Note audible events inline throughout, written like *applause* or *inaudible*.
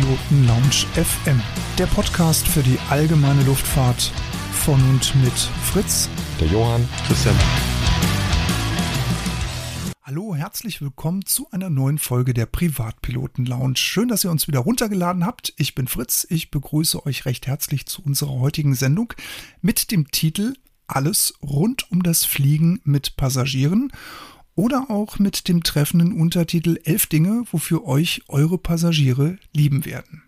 Privatpiloten Lounge FM, der Podcast für die allgemeine Luftfahrt von und mit Fritz, der Johann, Christian. Hallo, herzlich willkommen zu einer neuen Folge der Privatpiloten Lounge. Schön, dass ihr uns wieder runtergeladen habt. Ich bin Fritz. Ich begrüße euch recht herzlich zu unserer heutigen Sendung mit dem Titel Alles rund um das Fliegen mit Passagieren oder auch mit dem treffenden Untertitel Elf Dinge, wofür euch eure Passagiere lieben werden.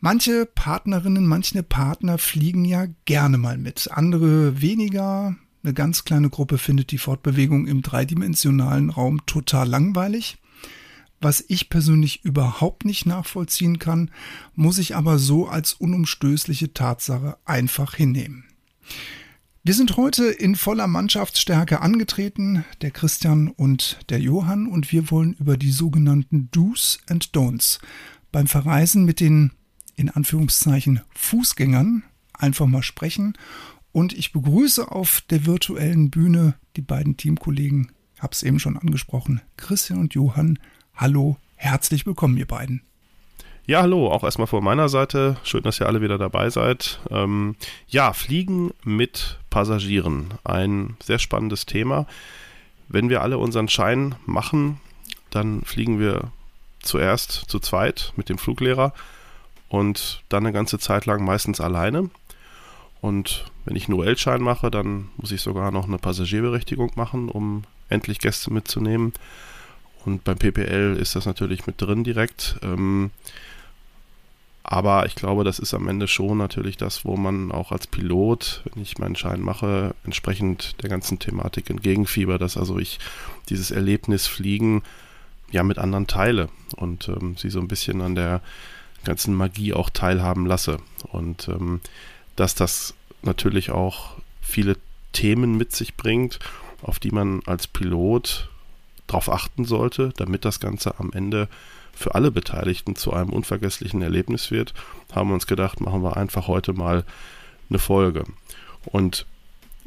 Manche Partnerinnen, manche Partner fliegen ja gerne mal mit, andere weniger. Eine ganz kleine Gruppe findet die Fortbewegung im dreidimensionalen Raum total langweilig. Was ich persönlich überhaupt nicht nachvollziehen kann, muss ich aber so als unumstößliche Tatsache einfach hinnehmen. Wir sind heute in voller Mannschaftsstärke angetreten, der Christian und der Johann, und wir wollen über die sogenannten Do's and Don'ts beim Verreisen mit den in Anführungszeichen Fußgängern einfach mal sprechen. Und ich begrüße auf der virtuellen Bühne die beiden Teamkollegen, hab's eben schon angesprochen, Christian und Johann. Hallo, herzlich willkommen, ihr beiden. Ja, hallo, auch erstmal von meiner Seite. Schön, dass ihr alle wieder dabei seid. Ähm, ja, Fliegen mit Passagieren. Ein sehr spannendes Thema. Wenn wir alle unseren Schein machen, dann fliegen wir zuerst zu zweit mit dem Fluglehrer und dann eine ganze Zeit lang meistens alleine. Und wenn ich einen UL-Schein mache, dann muss ich sogar noch eine Passagierberechtigung machen, um endlich Gäste mitzunehmen. Und beim PPL ist das natürlich mit drin direkt. Ähm, aber ich glaube, das ist am Ende schon natürlich das, wo man auch als Pilot, wenn ich meinen Schein mache, entsprechend der ganzen Thematik entgegenfieber, dass also ich dieses Erlebnis Fliegen ja mit anderen teile und ähm, sie so ein bisschen an der ganzen Magie auch teilhaben lasse. Und ähm, dass das natürlich auch viele Themen mit sich bringt, auf die man als Pilot darauf achten sollte, damit das Ganze am Ende für alle Beteiligten zu einem unvergesslichen Erlebnis wird, haben wir uns gedacht, machen wir einfach heute mal eine Folge. Und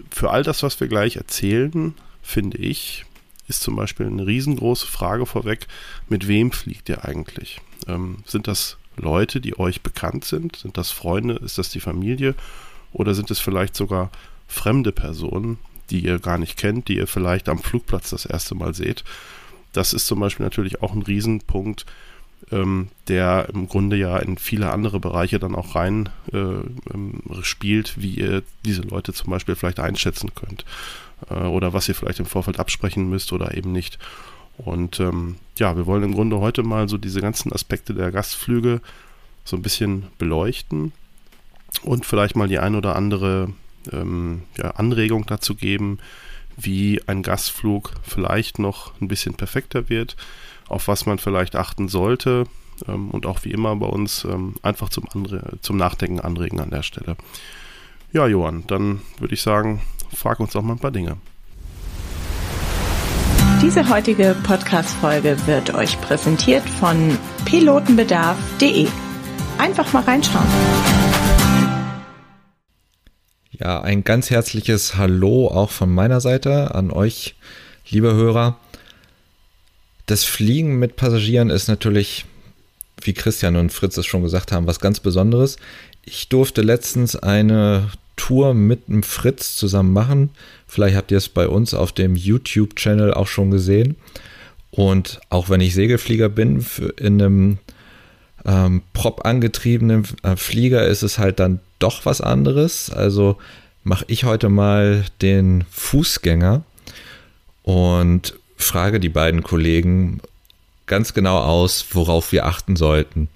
für all das, was wir gleich erzählen, finde ich, ist zum Beispiel eine riesengroße Frage vorweg, mit wem fliegt ihr eigentlich? Ähm, sind das Leute, die euch bekannt sind? Sind das Freunde? Ist das die Familie? Oder sind es vielleicht sogar fremde Personen, die ihr gar nicht kennt, die ihr vielleicht am Flugplatz das erste Mal seht? Das ist zum Beispiel natürlich auch ein Riesenpunkt, ähm, der im Grunde ja in viele andere Bereiche dann auch rein äh, ähm, spielt, wie ihr diese Leute zum Beispiel vielleicht einschätzen könnt äh, oder was ihr vielleicht im Vorfeld absprechen müsst oder eben nicht. Und ähm, ja, wir wollen im Grunde heute mal so diese ganzen Aspekte der Gastflüge so ein bisschen beleuchten und vielleicht mal die ein oder andere ähm, ja, Anregung dazu geben, wie ein Gastflug vielleicht noch ein bisschen perfekter wird, auf was man vielleicht achten sollte ähm, und auch wie immer bei uns ähm, einfach zum, Andre zum Nachdenken anregen an der Stelle. Ja, Johann, dann würde ich sagen, frag uns doch mal ein paar Dinge. Diese heutige Podcast-Folge wird euch präsentiert von pilotenbedarf.de. Einfach mal reinschauen. Ja, ein ganz herzliches Hallo auch von meiner Seite an euch, liebe Hörer. Das Fliegen mit Passagieren ist natürlich, wie Christian und Fritz es schon gesagt haben, was ganz Besonderes. Ich durfte letztens eine Tour mit dem Fritz zusammen machen. Vielleicht habt ihr es bei uns auf dem YouTube-Channel auch schon gesehen. Und auch wenn ich Segelflieger bin, in einem ähm, prop angetriebenen äh, Flieger ist es halt dann doch was anderes. Also mache ich heute mal den Fußgänger und frage die beiden Kollegen ganz genau aus, worauf wir achten sollten,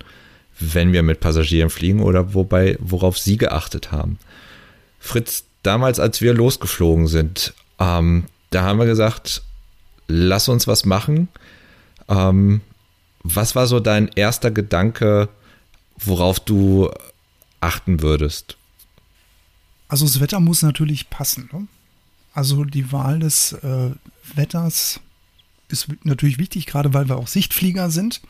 wenn wir mit Passagieren fliegen oder wobei, worauf sie geachtet haben. Fritz, damals, als wir losgeflogen sind, ähm, da haben wir gesagt, lass uns was machen. Ähm, was war so dein erster Gedanke, worauf du achten würdest? Also das Wetter muss natürlich passen. Ne? Also die Wahl des äh, Wetters ist natürlich wichtig, gerade weil wir auch Sichtflieger sind.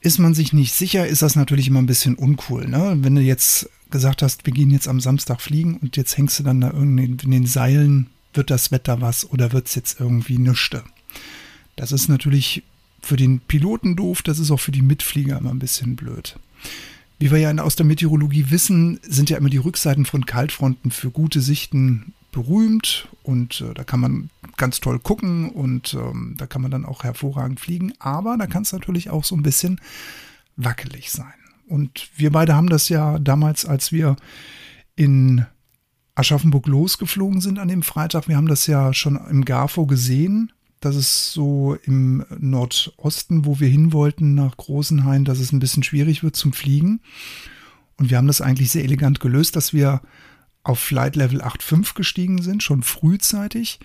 Ist man sich nicht sicher, ist das natürlich immer ein bisschen uncool. Ne? Wenn du jetzt gesagt hast, wir gehen jetzt am Samstag fliegen und jetzt hängst du dann da irgendwie in den Seilen, wird das Wetter was oder wird es jetzt irgendwie nüschte? Das ist natürlich für den Piloten doof, das ist auch für die Mitflieger immer ein bisschen blöd. Wie wir ja aus der Meteorologie wissen, sind ja immer die Rückseiten von Kaltfronten für gute Sichten berühmt und äh, da kann man ganz toll gucken und ähm, da kann man dann auch hervorragend fliegen, aber da kann es natürlich auch so ein bisschen wackelig sein. Und wir beide haben das ja damals, als wir in Aschaffenburg losgeflogen sind an dem Freitag, wir haben das ja schon im GAFO gesehen, dass es so im Nordosten, wo wir hin wollten, nach Großenhain, dass es ein bisschen schwierig wird zum Fliegen. Und wir haben das eigentlich sehr elegant gelöst, dass wir auf Flight Level 8.5 gestiegen sind, schon frühzeitig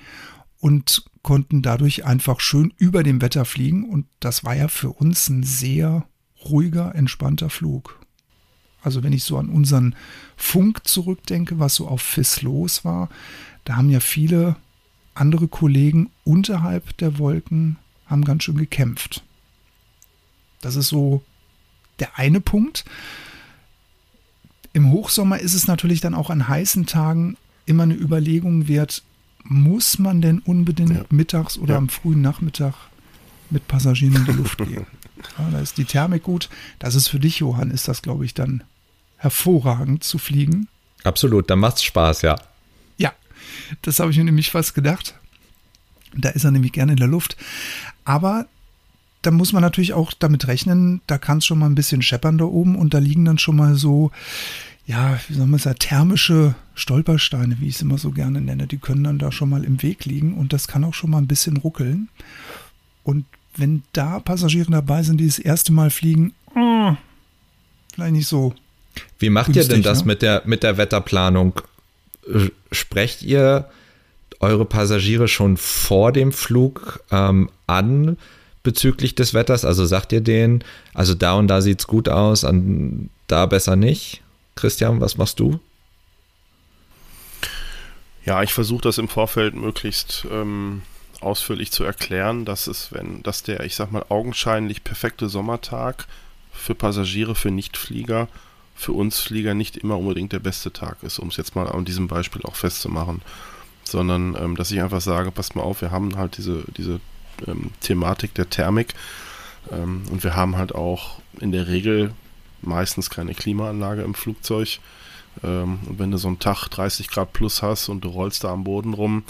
und konnten dadurch einfach schön über dem Wetter fliegen. Und das war ja für uns ein sehr ruhiger, entspannter Flug. Also wenn ich so an unseren Funk zurückdenke, was so auf FIS los war, da haben ja viele andere Kollegen unterhalb der Wolken haben ganz schön gekämpft. Das ist so der eine Punkt. Im Hochsommer ist es natürlich dann auch an heißen Tagen immer eine Überlegung wert, muss man denn unbedingt ja. mittags oder ja. am frühen Nachmittag mit Passagieren in die Luft *laughs* gehen? Ja, da ist die Thermik gut. Das ist für dich, Johann, ist das, glaube ich, dann hervorragend zu fliegen. Absolut, da macht es Spaß, ja. Das habe ich mir nämlich fast gedacht. Da ist er nämlich gerne in der Luft. Aber da muss man natürlich auch damit rechnen, da kann es schon mal ein bisschen scheppern da oben und da liegen dann schon mal so, ja, wie soll man sagen, thermische Stolpersteine, wie ich es immer so gerne nenne. Die können dann da schon mal im Weg liegen und das kann auch schon mal ein bisschen ruckeln. Und wenn da Passagiere dabei sind, die das erste Mal fliegen, oh, vielleicht nicht so. Wie macht günstig, ihr denn das ne? mit, der, mit der Wetterplanung? Sprecht ihr eure Passagiere schon vor dem Flug ähm, an bezüglich des Wetters? Also sagt ihr denen, also da und da sieht es gut aus, an da besser nicht? Christian, was machst du? Ja, ich versuche das im Vorfeld möglichst ähm, ausführlich zu erklären, dass es, wenn, dass der, ich sag mal, augenscheinlich perfekte Sommertag für Passagiere, für Nichtflieger, für uns Flieger nicht immer unbedingt der beste Tag ist, um es jetzt mal an diesem Beispiel auch festzumachen. Sondern, ähm, dass ich einfach sage, passt mal auf, wir haben halt diese, diese ähm, Thematik der Thermik ähm, und wir haben halt auch in der Regel meistens keine Klimaanlage im Flugzeug. Ähm, und wenn du so einen Tag 30 Grad plus hast und du rollst da am Boden rum,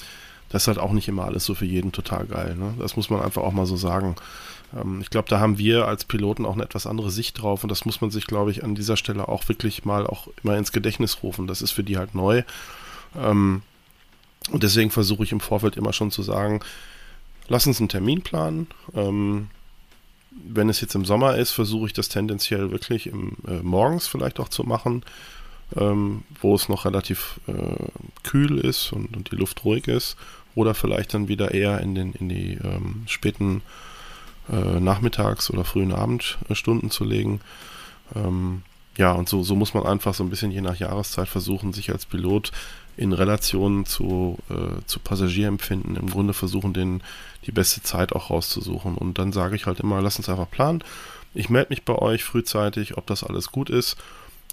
das ist halt auch nicht immer alles so für jeden total geil. Ne? Das muss man einfach auch mal so sagen. Ähm, ich glaube, da haben wir als Piloten auch eine etwas andere Sicht drauf und das muss man sich, glaube ich, an dieser Stelle auch wirklich mal auch immer ins Gedächtnis rufen. Das ist für die halt neu. Ähm, und deswegen versuche ich im Vorfeld immer schon zu sagen, lass uns einen Termin planen. Ähm, wenn es jetzt im Sommer ist, versuche ich das tendenziell wirklich im, äh, morgens vielleicht auch zu machen, wo es noch relativ äh, kühl ist und, und, die Luft ruhig ist oder vielleicht dann wieder eher in, den, in die ähm, späten äh, Nachmittags- oder frühen Abendstunden zu legen. Ähm, ja, und so, so muss man einfach so ein bisschen je nach Jahreszeit versuchen, sich als Pilot in Relation zu, äh, zu Passagierempfinden im Grunde versuchen, den, die beste Zeit auch rauszusuchen. Und dann sage ich halt immer, lass uns einfach planen. Ich melde mich bei euch frühzeitig, ob das alles gut ist.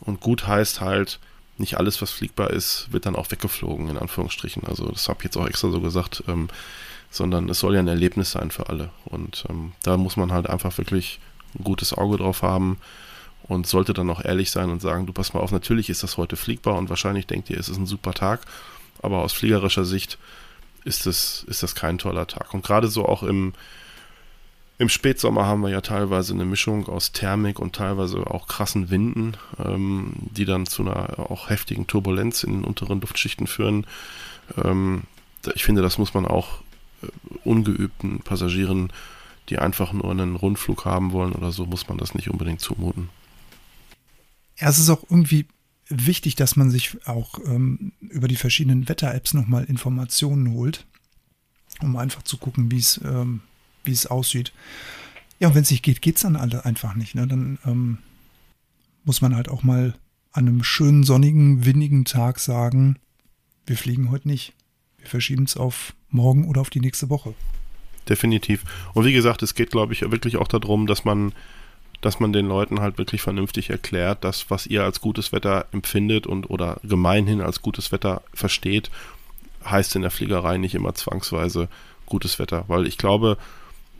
Und gut heißt halt, nicht alles, was fliegbar ist, wird dann auch weggeflogen, in Anführungsstrichen. Also das habe ich jetzt auch extra so gesagt, ähm, sondern es soll ja ein Erlebnis sein für alle. Und ähm, da muss man halt einfach wirklich ein gutes Auge drauf haben und sollte dann auch ehrlich sein und sagen, du pass mal auf, natürlich ist das heute fliegbar und wahrscheinlich denkt ihr, es ist ein super Tag, aber aus fliegerischer Sicht ist das, ist das kein toller Tag. Und gerade so auch im, im Spätsommer haben wir ja teilweise eine Mischung aus Thermik und teilweise auch krassen Winden, ähm, die dann zu einer auch heftigen Turbulenz in den unteren Luftschichten führen. Ähm, ich finde, das muss man auch ungeübten Passagieren, die einfach nur einen Rundflug haben wollen oder so, muss man das nicht unbedingt zumuten. Ja, es ist auch irgendwie wichtig, dass man sich auch ähm, über die verschiedenen Wetter-Apps nochmal Informationen holt, um einfach zu gucken, wie es ähm, wie es aussieht. Ja, und wenn es nicht geht, geht es dann alle einfach nicht. Ne? Dann ähm, muss man halt auch mal an einem schönen, sonnigen, windigen Tag sagen, wir fliegen heute nicht. Wir verschieben es auf morgen oder auf die nächste Woche. Definitiv. Und wie gesagt, es geht, glaube ich, wirklich auch darum, dass man, dass man den Leuten halt wirklich vernünftig erklärt, dass was ihr als gutes Wetter empfindet und oder gemeinhin als gutes Wetter versteht, heißt in der Fliegerei nicht immer zwangsweise gutes Wetter. Weil ich glaube,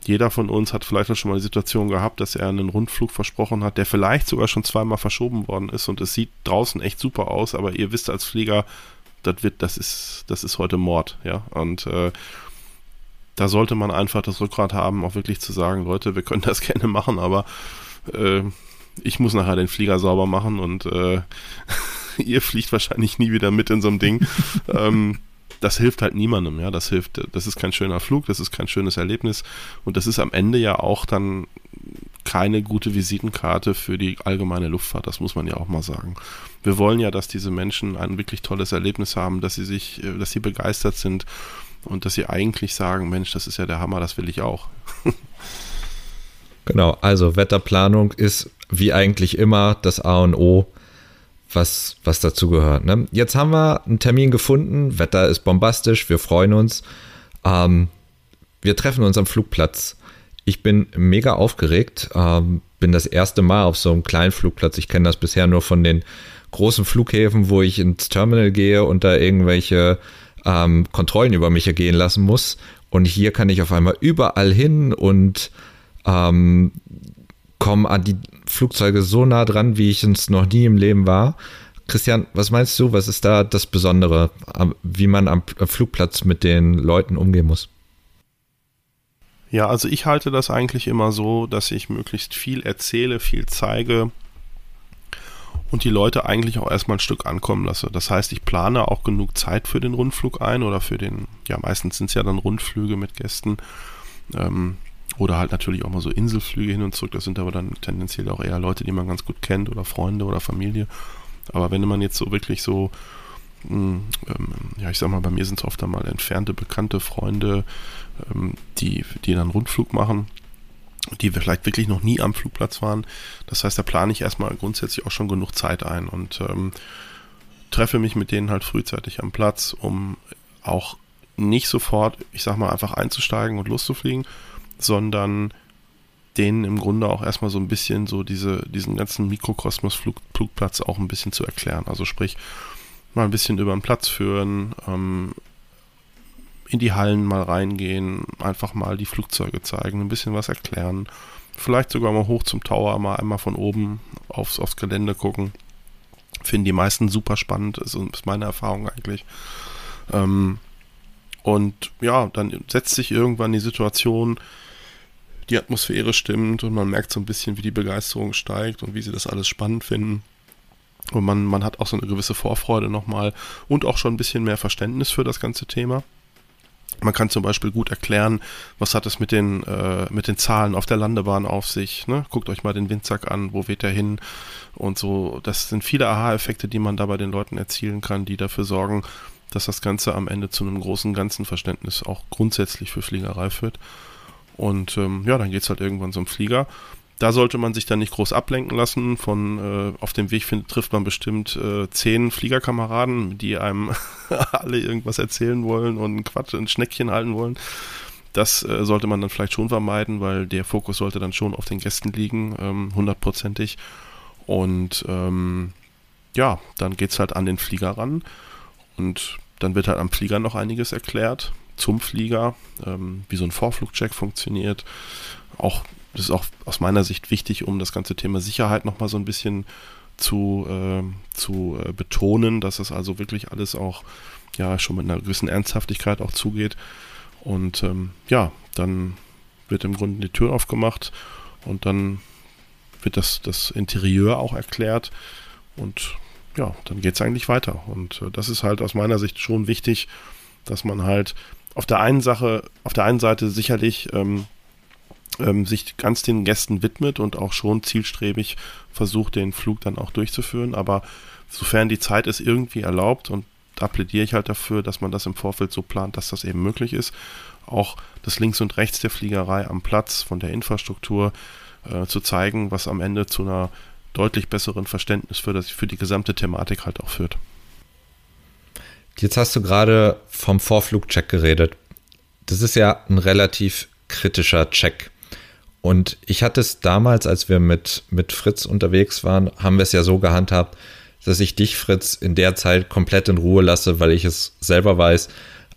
jeder von uns hat vielleicht auch schon mal die Situation gehabt, dass er einen Rundflug versprochen hat, der vielleicht sogar schon zweimal verschoben worden ist und es sieht draußen echt super aus, aber ihr wisst als Flieger, das wird, das ist, das ist heute Mord, ja. Und äh, da sollte man einfach das Rückgrat haben, auch wirklich zu sagen, Leute, wir können das *laughs* gerne machen, aber äh, ich muss nachher den Flieger sauber machen und äh, *laughs* ihr fliegt wahrscheinlich nie wieder mit in so einem Ding. *laughs* ähm, das hilft halt niemandem, ja. Das hilft, das ist kein schöner Flug, das ist kein schönes Erlebnis und das ist am Ende ja auch dann keine gute Visitenkarte für die allgemeine Luftfahrt, das muss man ja auch mal sagen. Wir wollen ja, dass diese Menschen ein wirklich tolles Erlebnis haben, dass sie sich, äh, dass sie begeistert sind und dass sie eigentlich sagen, Mensch, das ist ja der Hammer, das will ich auch. genau, also Wetterplanung ist wie eigentlich immer das A und O was, was dazu gehört. Ne? Jetzt haben wir einen Termin gefunden, Wetter ist bombastisch, wir freuen uns. Ähm, wir treffen uns am Flugplatz. Ich bin mega aufgeregt, ähm, bin das erste Mal auf so einem kleinen Flugplatz. Ich kenne das bisher nur von den großen Flughäfen, wo ich ins Terminal gehe und da irgendwelche ähm, Kontrollen über mich ergehen lassen muss. Und hier kann ich auf einmal überall hin und ähm, komme an die Flugzeuge so nah dran, wie ich es noch nie im Leben war. Christian, was meinst du, was ist da das Besondere, wie man am Flugplatz mit den Leuten umgehen muss? Ja, also ich halte das eigentlich immer so, dass ich möglichst viel erzähle, viel zeige und die Leute eigentlich auch erstmal ein Stück ankommen lasse. Das heißt, ich plane auch genug Zeit für den Rundflug ein oder für den, ja, meistens sind es ja dann Rundflüge mit Gästen. Ähm, oder halt natürlich auch mal so Inselflüge hin und zurück. Das sind aber dann tendenziell auch eher Leute, die man ganz gut kennt oder Freunde oder Familie. Aber wenn man jetzt so wirklich so, hm, ähm, ja, ich sag mal, bei mir sind es oft einmal entfernte, bekannte Freunde, ähm, die, die dann Rundflug machen, die vielleicht wirklich noch nie am Flugplatz waren. Das heißt, da plane ich erstmal grundsätzlich auch schon genug Zeit ein und ähm, treffe mich mit denen halt frühzeitig am Platz, um auch nicht sofort, ich sag mal, einfach einzusteigen und loszufliegen, sondern denen im Grunde auch erstmal so ein bisschen so diese, diesen ganzen Mikrokosmos-Flugplatz auch ein bisschen zu erklären. Also sprich, mal ein bisschen über den Platz führen, ähm, in die Hallen mal reingehen, einfach mal die Flugzeuge zeigen, ein bisschen was erklären. Vielleicht sogar mal hoch zum Tower, mal einmal von oben aufs, aufs Gelände gucken. Finden die meisten super spannend, ist, ist meine Erfahrung eigentlich. Ähm, und ja, dann setzt sich irgendwann die Situation, die Atmosphäre stimmt und man merkt so ein bisschen, wie die Begeisterung steigt und wie sie das alles spannend finden. Und man, man hat auch so eine gewisse Vorfreude nochmal und auch schon ein bisschen mehr Verständnis für das ganze Thema. Man kann zum Beispiel gut erklären, was hat es mit den, äh, mit den Zahlen auf der Landebahn auf sich. Ne? Guckt euch mal den Windsack an, wo weht er hin und so. Das sind viele Aha-Effekte, die man da bei den Leuten erzielen kann, die dafür sorgen, dass das Ganze am Ende zu einem großen ganzen Verständnis auch grundsätzlich für Fliegerei führt. Und ähm, ja, dann geht es halt irgendwann zum Flieger. Da sollte man sich dann nicht groß ablenken lassen. Von äh, auf dem Weg find, trifft man bestimmt äh, zehn Fliegerkameraden, die einem *laughs* alle irgendwas erzählen wollen und Quatsch, ein Schneckchen halten wollen. Das äh, sollte man dann vielleicht schon vermeiden, weil der Fokus sollte dann schon auf den Gästen liegen, ähm, hundertprozentig. Und ähm, ja, dann geht es halt an den Flieger ran. Und dann wird halt am Flieger noch einiges erklärt zum Flieger, ähm, wie so ein Vorflugcheck funktioniert. Auch, das ist auch aus meiner Sicht wichtig, um das ganze Thema Sicherheit nochmal so ein bisschen zu, äh, zu äh, betonen, dass es also wirklich alles auch ja schon mit einer gewissen Ernsthaftigkeit auch zugeht. Und ähm, ja, dann wird im Grunde die Tür aufgemacht und dann wird das, das Interieur auch erklärt und ja, dann geht es eigentlich weiter. Und äh, das ist halt aus meiner Sicht schon wichtig, dass man halt auf der einen Sache, auf der einen Seite sicherlich ähm, ähm, sich ganz den Gästen widmet und auch schon zielstrebig versucht, den Flug dann auch durchzuführen. Aber sofern die Zeit es irgendwie erlaubt, und da plädiere ich halt dafür, dass man das im Vorfeld so plant, dass das eben möglich ist, auch das links und rechts der Fliegerei am Platz von der Infrastruktur äh, zu zeigen, was am Ende zu einer deutlich besseren Verständnis für, das, für die gesamte Thematik halt auch führt. Jetzt hast du gerade vom Vorflugcheck geredet. Das ist ja ein relativ kritischer Check. Und ich hatte es damals, als wir mit, mit Fritz unterwegs waren, haben wir es ja so gehandhabt, dass ich dich, Fritz, in der Zeit komplett in Ruhe lasse, weil ich es selber weiß,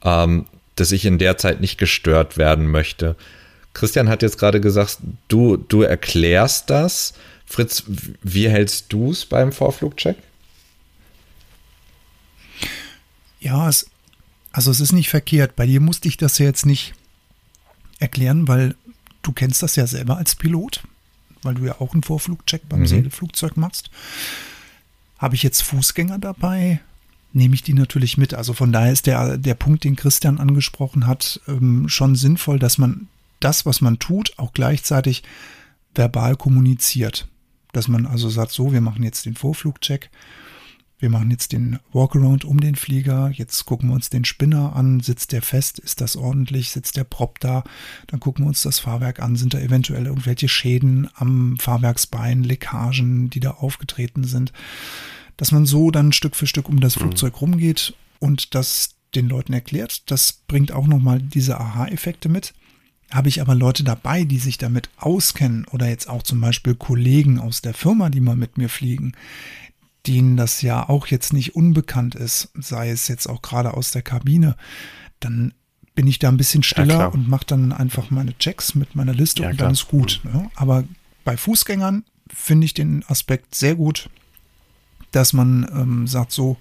ähm, dass ich in der Zeit nicht gestört werden möchte. Christian hat jetzt gerade gesagt, du, du erklärst das. Fritz, wie hältst du es beim Vorflugcheck? Ja, es, also es ist nicht verkehrt. Bei dir musste ich das ja jetzt nicht erklären, weil du kennst das ja selber als Pilot, weil du ja auch einen Vorflugcheck beim mhm. Segelflugzeug machst. Habe ich jetzt Fußgänger dabei, nehme ich die natürlich mit. Also von daher ist der, der Punkt, den Christian angesprochen hat, ähm, schon sinnvoll, dass man das, was man tut, auch gleichzeitig verbal kommuniziert. Dass man also sagt, so, wir machen jetzt den Vorflugcheck wir machen jetzt den Walkaround um den Flieger. Jetzt gucken wir uns den Spinner an. Sitzt der fest? Ist das ordentlich? Sitzt der Prop da? Dann gucken wir uns das Fahrwerk an. Sind da eventuell irgendwelche Schäden am Fahrwerksbein, Leckagen, die da aufgetreten sind? Dass man so dann Stück für Stück um das mhm. Flugzeug rumgeht und das den Leuten erklärt. Das bringt auch nochmal diese Aha-Effekte mit. Habe ich aber Leute dabei, die sich damit auskennen oder jetzt auch zum Beispiel Kollegen aus der Firma, die mal mit mir fliegen, denen das ja auch jetzt nicht unbekannt ist, sei es jetzt auch gerade aus der Kabine, dann bin ich da ein bisschen stiller ja, und mache dann einfach meine Checks mit meiner Liste ja, und dann ist gut. Mhm. Ne? Aber bei Fußgängern finde ich den Aspekt sehr gut, dass man ähm, sagt so,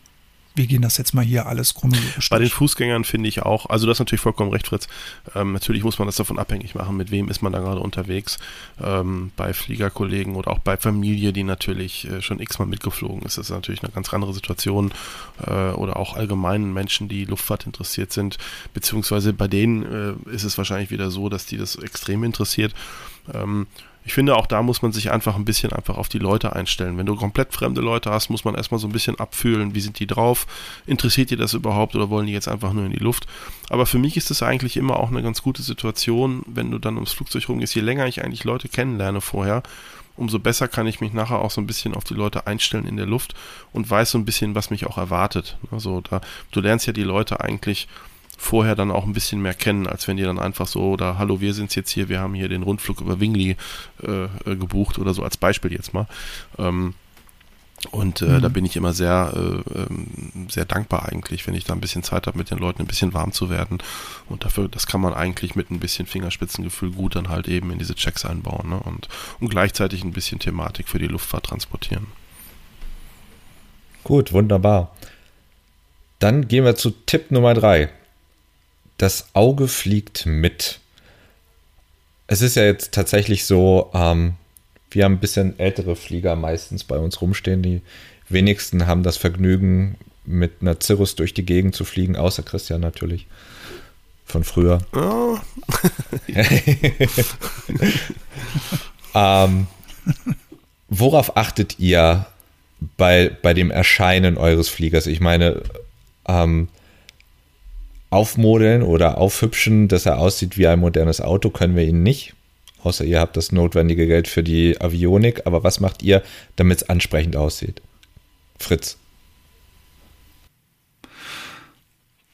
wir gehen das jetzt mal hier alles chronologisch Bei den Fußgängern finde ich auch, also das ist natürlich vollkommen recht, Fritz. Ähm, natürlich muss man das davon abhängig machen, mit wem ist man da gerade unterwegs. Ähm, bei Fliegerkollegen oder auch bei Familie, die natürlich äh, schon x-mal mitgeflogen ist, das ist natürlich eine ganz andere Situation. Äh, oder auch allgemeinen Menschen, die Luftfahrt interessiert sind, beziehungsweise bei denen äh, ist es wahrscheinlich wieder so, dass die das extrem interessiert. Ähm, ich finde, auch da muss man sich einfach ein bisschen einfach auf die Leute einstellen. Wenn du komplett fremde Leute hast, muss man erstmal so ein bisschen abfühlen, wie sind die drauf, interessiert die das überhaupt oder wollen die jetzt einfach nur in die Luft. Aber für mich ist es eigentlich immer auch eine ganz gute Situation, wenn du dann ums Flugzeug rumgehst. Je länger ich eigentlich Leute kennenlerne vorher, umso besser kann ich mich nachher auch so ein bisschen auf die Leute einstellen in der Luft und weiß so ein bisschen, was mich auch erwartet. Also da, du lernst ja die Leute eigentlich vorher dann auch ein bisschen mehr kennen, als wenn die dann einfach so, oder hallo, wir sind jetzt hier, wir haben hier den Rundflug über Wingli äh, äh, gebucht oder so als Beispiel jetzt mal. Ähm, und äh, mhm. da bin ich immer sehr, äh, ähm, sehr dankbar eigentlich, wenn ich da ein bisschen Zeit habe, mit den Leuten ein bisschen warm zu werden. Und dafür, das kann man eigentlich mit ein bisschen Fingerspitzengefühl gut dann halt eben in diese Checks einbauen ne? und, und gleichzeitig ein bisschen Thematik für die Luftfahrt transportieren. Gut, wunderbar. Dann gehen wir zu Tipp Nummer drei das Auge fliegt mit. Es ist ja jetzt tatsächlich so, ähm, wir haben ein bisschen ältere Flieger meistens bei uns rumstehen. Die wenigsten haben das Vergnügen, mit einer Cirrus durch die Gegend zu fliegen, außer Christian natürlich. Von früher. Oh. *laughs* ähm, worauf achtet ihr bei, bei dem Erscheinen eures Fliegers? Ich meine, ähm, aufmodeln oder aufhübschen, dass er aussieht wie ein modernes Auto, können wir ihn nicht. Außer ihr habt das notwendige Geld für die Avionik. Aber was macht ihr, damit es ansprechend aussieht? Fritz.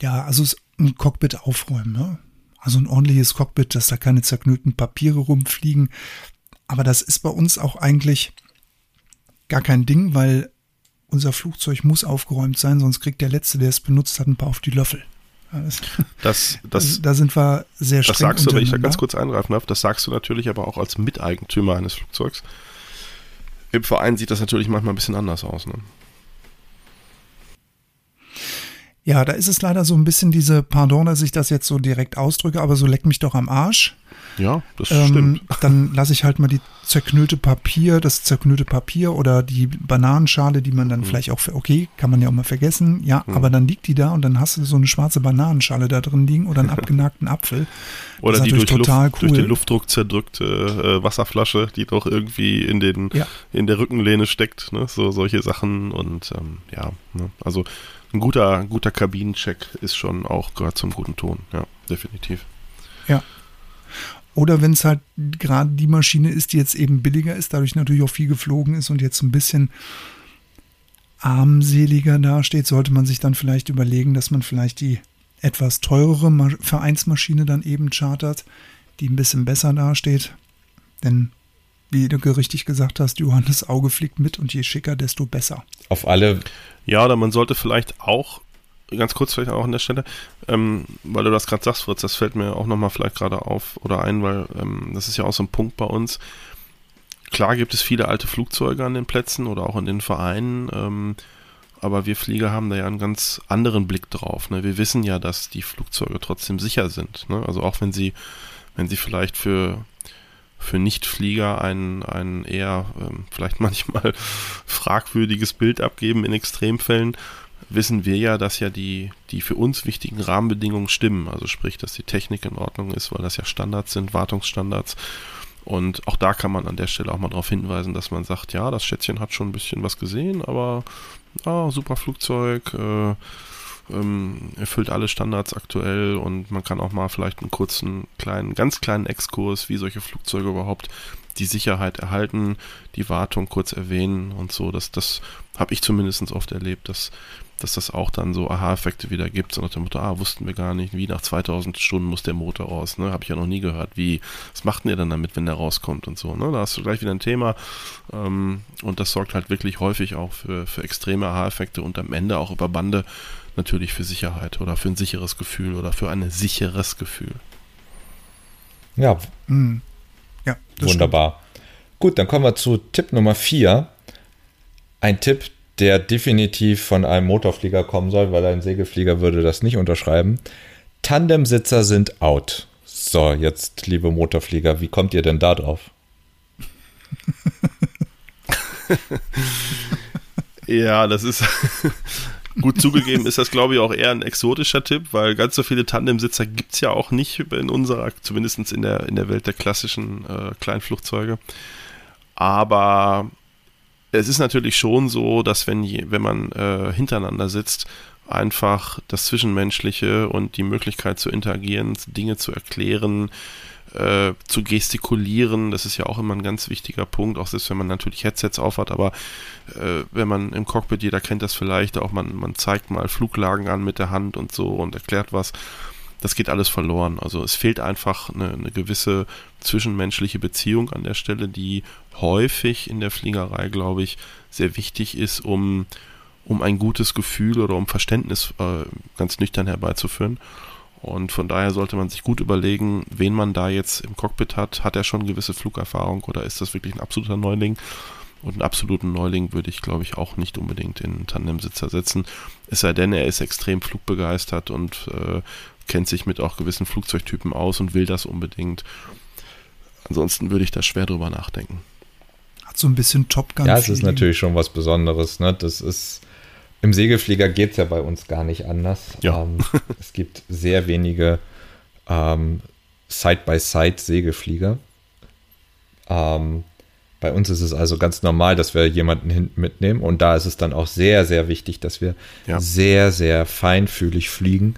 Ja, also ein Cockpit aufräumen. Ne? Also ein ordentliches Cockpit, dass da keine zerknüllten Papiere rumfliegen. Aber das ist bei uns auch eigentlich gar kein Ding, weil unser Flugzeug muss aufgeräumt sein, sonst kriegt der Letzte, der es benutzt hat, ein paar auf die Löffel. Das, das, da sind wir sehr streng. Das sagst du, wenn ich da ganz kurz eingreifen darf, das sagst du natürlich aber auch als Miteigentümer eines Flugzeugs. Im Verein sieht das natürlich manchmal ein bisschen anders aus. Ne? Ja, da ist es leider so ein bisschen diese, pardon, dass ich das jetzt so direkt ausdrücke, aber so leck mich doch am Arsch. Ja, das ähm, stimmt. *laughs* Dann lasse ich halt mal die zerknüllte Papier, das zerknüllte Papier oder die Bananenschale, die man dann mhm. vielleicht auch, okay, kann man ja auch mal vergessen, ja, mhm. aber dann liegt die da und dann hast du so eine schwarze Bananenschale da drin liegen oder einen *laughs* abgenagten Apfel. Oder die durch, total Luft, cool. durch den Luftdruck zerdrückte äh, Wasserflasche, die doch irgendwie in den ja. in der Rückenlehne steckt, ne? so solche Sachen und ähm, ja, ne? also ein guter, guter Kabinencheck ist schon auch, gehört zum guten Ton, ja, definitiv. Ja. Oder wenn es halt gerade die Maschine ist, die jetzt eben billiger ist, dadurch natürlich auch viel geflogen ist und jetzt ein bisschen armseliger dasteht, sollte man sich dann vielleicht überlegen, dass man vielleicht die etwas teurere Vereinsmaschine dann eben chartert, die ein bisschen besser dasteht. Denn wie du richtig gesagt hast, Johannes Auge fliegt mit und je schicker, desto besser. Auf alle. Ja, oder man sollte vielleicht auch ganz kurz vielleicht auch an der Stelle, ähm, weil du das gerade sagst, Fritz, das fällt mir auch nochmal vielleicht gerade auf oder ein, weil ähm, das ist ja auch so ein Punkt bei uns. Klar gibt es viele alte Flugzeuge an den Plätzen oder auch in den Vereinen, ähm, aber wir Flieger haben da ja einen ganz anderen Blick drauf. Ne? Wir wissen ja, dass die Flugzeuge trotzdem sicher sind. Ne? Also auch wenn sie, wenn sie vielleicht für für Nichtflieger ein, ein eher ähm, vielleicht *laughs* manchmal fragwürdiges Bild abgeben in Extremfällen, wissen wir ja, dass ja die, die für uns wichtigen Rahmenbedingungen stimmen. Also sprich, dass die Technik in Ordnung ist, weil das ja Standards sind, Wartungsstandards. Und auch da kann man an der Stelle auch mal darauf hinweisen, dass man sagt, ja, das Schätzchen hat schon ein bisschen was gesehen, aber ah, super Flugzeug, äh, ähm, erfüllt alle Standards aktuell und man kann auch mal vielleicht einen kurzen, kleinen, ganz kleinen Exkurs, wie solche Flugzeuge überhaupt die Sicherheit erhalten, die Wartung kurz erwähnen und so. Das, das habe ich zumindest oft erlebt, dass, dass das auch dann so Aha-Effekte wieder gibt, so nach dem Motto, ah, wussten wir gar nicht, wie nach 2000 Stunden muss der Motor raus, ne, habe ich ja noch nie gehört, wie, was macht denn ihr dann damit, wenn der rauskommt und so, ne, da hast du gleich wieder ein Thema ähm, und das sorgt halt wirklich häufig auch für, für extreme Aha-Effekte und am Ende auch über Bande natürlich für Sicherheit oder für ein sicheres Gefühl oder für ein sicheres Gefühl. Ja, mhm. ja wunderbar. Stimmt. Gut, dann kommen wir zu Tipp Nummer 4. Ein Tipp, der definitiv von einem Motorflieger kommen soll, weil ein Segelflieger würde das nicht unterschreiben. Tandemsitzer sind out. So, jetzt, liebe Motorflieger, wie kommt ihr denn da drauf? *laughs* ja, das ist *laughs* Gut zugegeben ist das, glaube ich, auch eher ein exotischer Tipp, weil ganz so viele Tandemsitzer gibt es ja auch nicht in unserer, zumindest in der, in der Welt der klassischen äh, Kleinflugzeuge. Aber es ist natürlich schon so, dass wenn, wenn man äh, hintereinander sitzt, einfach das Zwischenmenschliche und die Möglichkeit zu interagieren, Dinge zu erklären, äh, zu gestikulieren, das ist ja auch immer ein ganz wichtiger Punkt, auch selbst wenn man natürlich Headsets aufhat, aber äh, wenn man im Cockpit, jeder kennt das vielleicht, auch man, man zeigt mal Fluglagen an mit der Hand und so und erklärt was, das geht alles verloren. Also es fehlt einfach eine, eine gewisse zwischenmenschliche Beziehung an der Stelle, die häufig in der Fliegerei, glaube ich, sehr wichtig ist, um, um ein gutes Gefühl oder um Verständnis äh, ganz nüchtern herbeizuführen. Und von daher sollte man sich gut überlegen, wen man da jetzt im Cockpit hat. Hat er schon gewisse Flugerfahrung oder ist das wirklich ein absoluter Neuling? Und einen absoluten Neuling würde ich, glaube ich, auch nicht unbedingt in einen Tandemsitzer setzen. Es sei denn, er ist extrem flugbegeistert und äh, kennt sich mit auch gewissen Flugzeugtypen aus und will das unbedingt. Ansonsten würde ich da schwer drüber nachdenken. Hat so ein bisschen Top Gun. Ja, es ist natürlich schon was Besonderes. Ne? Das ist im Segelflieger geht es ja bei uns gar nicht anders. Ja. Ähm, *laughs* es gibt sehr wenige ähm, Side-by-Side-Segelflieger. Ähm, bei uns ist es also ganz normal, dass wir jemanden hinten mitnehmen. Und da ist es dann auch sehr, sehr wichtig, dass wir ja. sehr, sehr feinfühlig fliegen.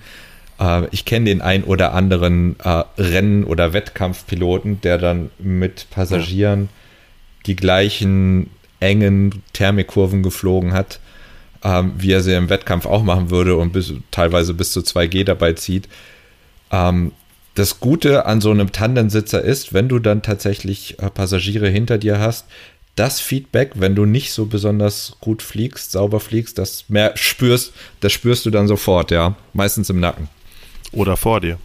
Äh, ich kenne den ein oder anderen äh, Rennen- oder Wettkampfpiloten, der dann mit Passagieren ja. die gleichen engen Thermikkurven geflogen hat ähm, wie er sie im Wettkampf auch machen würde und bis, teilweise bis zu 2G dabei zieht. Ähm, das Gute an so einem Tandemsitzer ist, wenn du dann tatsächlich äh, Passagiere hinter dir hast, das Feedback, wenn du nicht so besonders gut fliegst, sauber fliegst, das mehr spürst, das spürst du dann sofort, ja. Meistens im Nacken. Oder vor dir.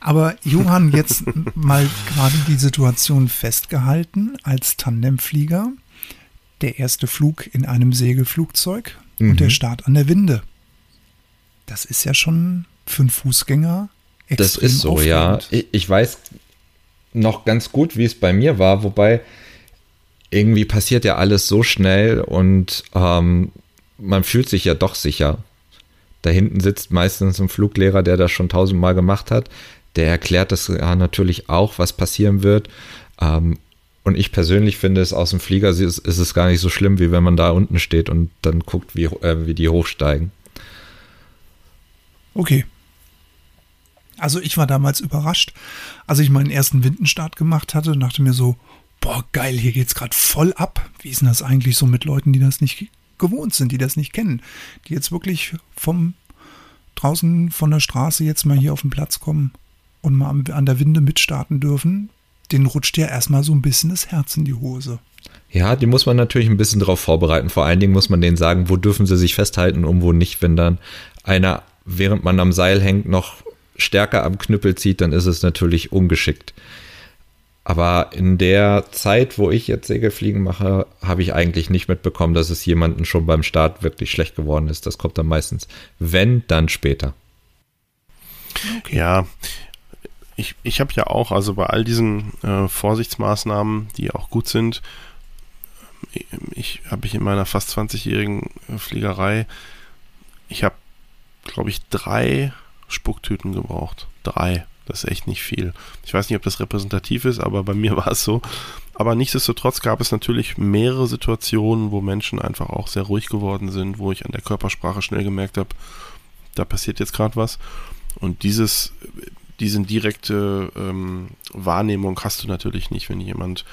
Aber Johann, jetzt mal gerade die Situation festgehalten als Tandemflieger. Der erste Flug in einem Segelflugzeug mhm. und der mhm. Start an der Winde. Das ist ja schon für einen Fußgänger extrem Das ist so, aufregend. ja. Ich weiß noch ganz gut, wie es bei mir war, wobei irgendwie passiert ja alles so schnell und ähm, man fühlt sich ja doch sicher. Da hinten sitzt meistens ein Fluglehrer, der das schon tausendmal gemacht hat der erklärt das ja natürlich auch, was passieren wird. Ähm, und ich persönlich finde es aus dem Flieger ist, ist, es gar nicht so schlimm, wie wenn man da unten steht und dann guckt, wie, äh, wie die hochsteigen. Okay. Also ich war damals überrascht, als ich meinen ersten Windenstart gemacht hatte und dachte mir so, boah, geil, hier geht's gerade voll ab. Wie ist denn das eigentlich so mit Leuten, die das nicht gewohnt sind, die das nicht kennen, die jetzt wirklich vom draußen von der Straße jetzt mal hier auf den Platz kommen und mal an der Winde mitstarten dürfen, den rutscht ja erstmal so ein bisschen das Herz in die Hose. Ja, die muss man natürlich ein bisschen darauf vorbereiten. Vor allen Dingen muss man denen sagen, wo dürfen sie sich festhalten und wo nicht. Wenn dann einer, während man am Seil hängt, noch stärker am Knüppel zieht, dann ist es natürlich ungeschickt. Aber in der Zeit, wo ich jetzt Segelfliegen mache, habe ich eigentlich nicht mitbekommen, dass es jemanden schon beim Start wirklich schlecht geworden ist. Das kommt dann meistens, wenn, dann später. Okay. Ja, ich, ich habe ja auch, also bei all diesen äh, Vorsichtsmaßnahmen, die auch gut sind, ich habe ich in meiner fast 20-jährigen Fliegerei, ich habe, glaube ich, drei Spucktüten gebraucht. Drei. Das ist echt nicht viel. Ich weiß nicht, ob das repräsentativ ist, aber bei mir *laughs* war es so. Aber nichtsdestotrotz gab es natürlich mehrere Situationen, wo Menschen einfach auch sehr ruhig geworden sind, wo ich an der Körpersprache schnell gemerkt habe, da passiert jetzt gerade was. Und dieses, diese direkte ähm, Wahrnehmung hast du natürlich nicht, wenn jemand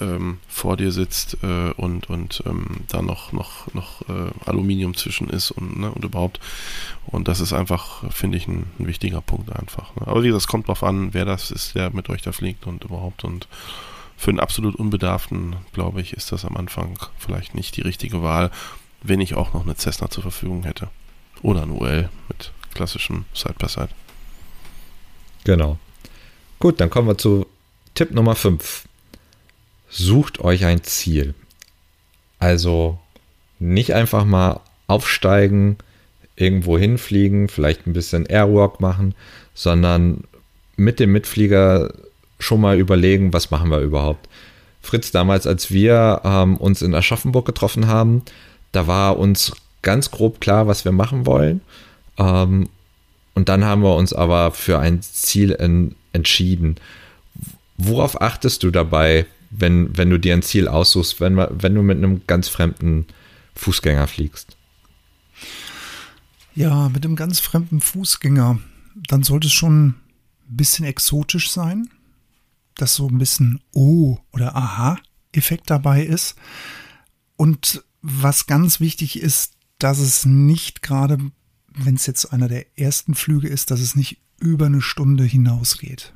ähm, vor dir sitzt äh, und, und ähm, da noch, noch, noch äh, Aluminium zwischen ist und, ne, und überhaupt. Und das ist einfach, finde ich, ein, ein, wichtiger Punkt einfach. Ne? Aber wie gesagt, es kommt drauf an, wer das ist, der mit euch da fliegt und überhaupt. Und für einen absolut Unbedarften, glaube ich, ist das am Anfang vielleicht nicht die richtige Wahl, wenn ich auch noch eine Cessna zur Verfügung hätte. Oder ein UL mit klassischem Side-by-Side. -Side. Genau. Gut, dann kommen wir zu Tipp Nummer 5 sucht euch ein Ziel. Also nicht einfach mal aufsteigen, irgendwo hinfliegen, vielleicht ein bisschen Airwalk machen, sondern mit dem Mitflieger schon mal überlegen, was machen wir überhaupt. Fritz, damals, als wir ähm, uns in Aschaffenburg getroffen haben, da war uns ganz grob klar, was wir machen wollen. Ähm, und dann haben wir uns aber für ein Ziel en entschieden. Worauf achtest du dabei, wenn, wenn du dir ein Ziel aussuchst, wenn, wenn du mit einem ganz fremden Fußgänger fliegst? Ja, mit einem ganz fremden Fußgänger, dann sollte es schon ein bisschen exotisch sein, dass so ein bisschen Oh oder Aha-Effekt dabei ist. Und was ganz wichtig ist, dass es nicht gerade, wenn es jetzt einer der ersten Flüge ist, dass es nicht über eine Stunde hinausgeht.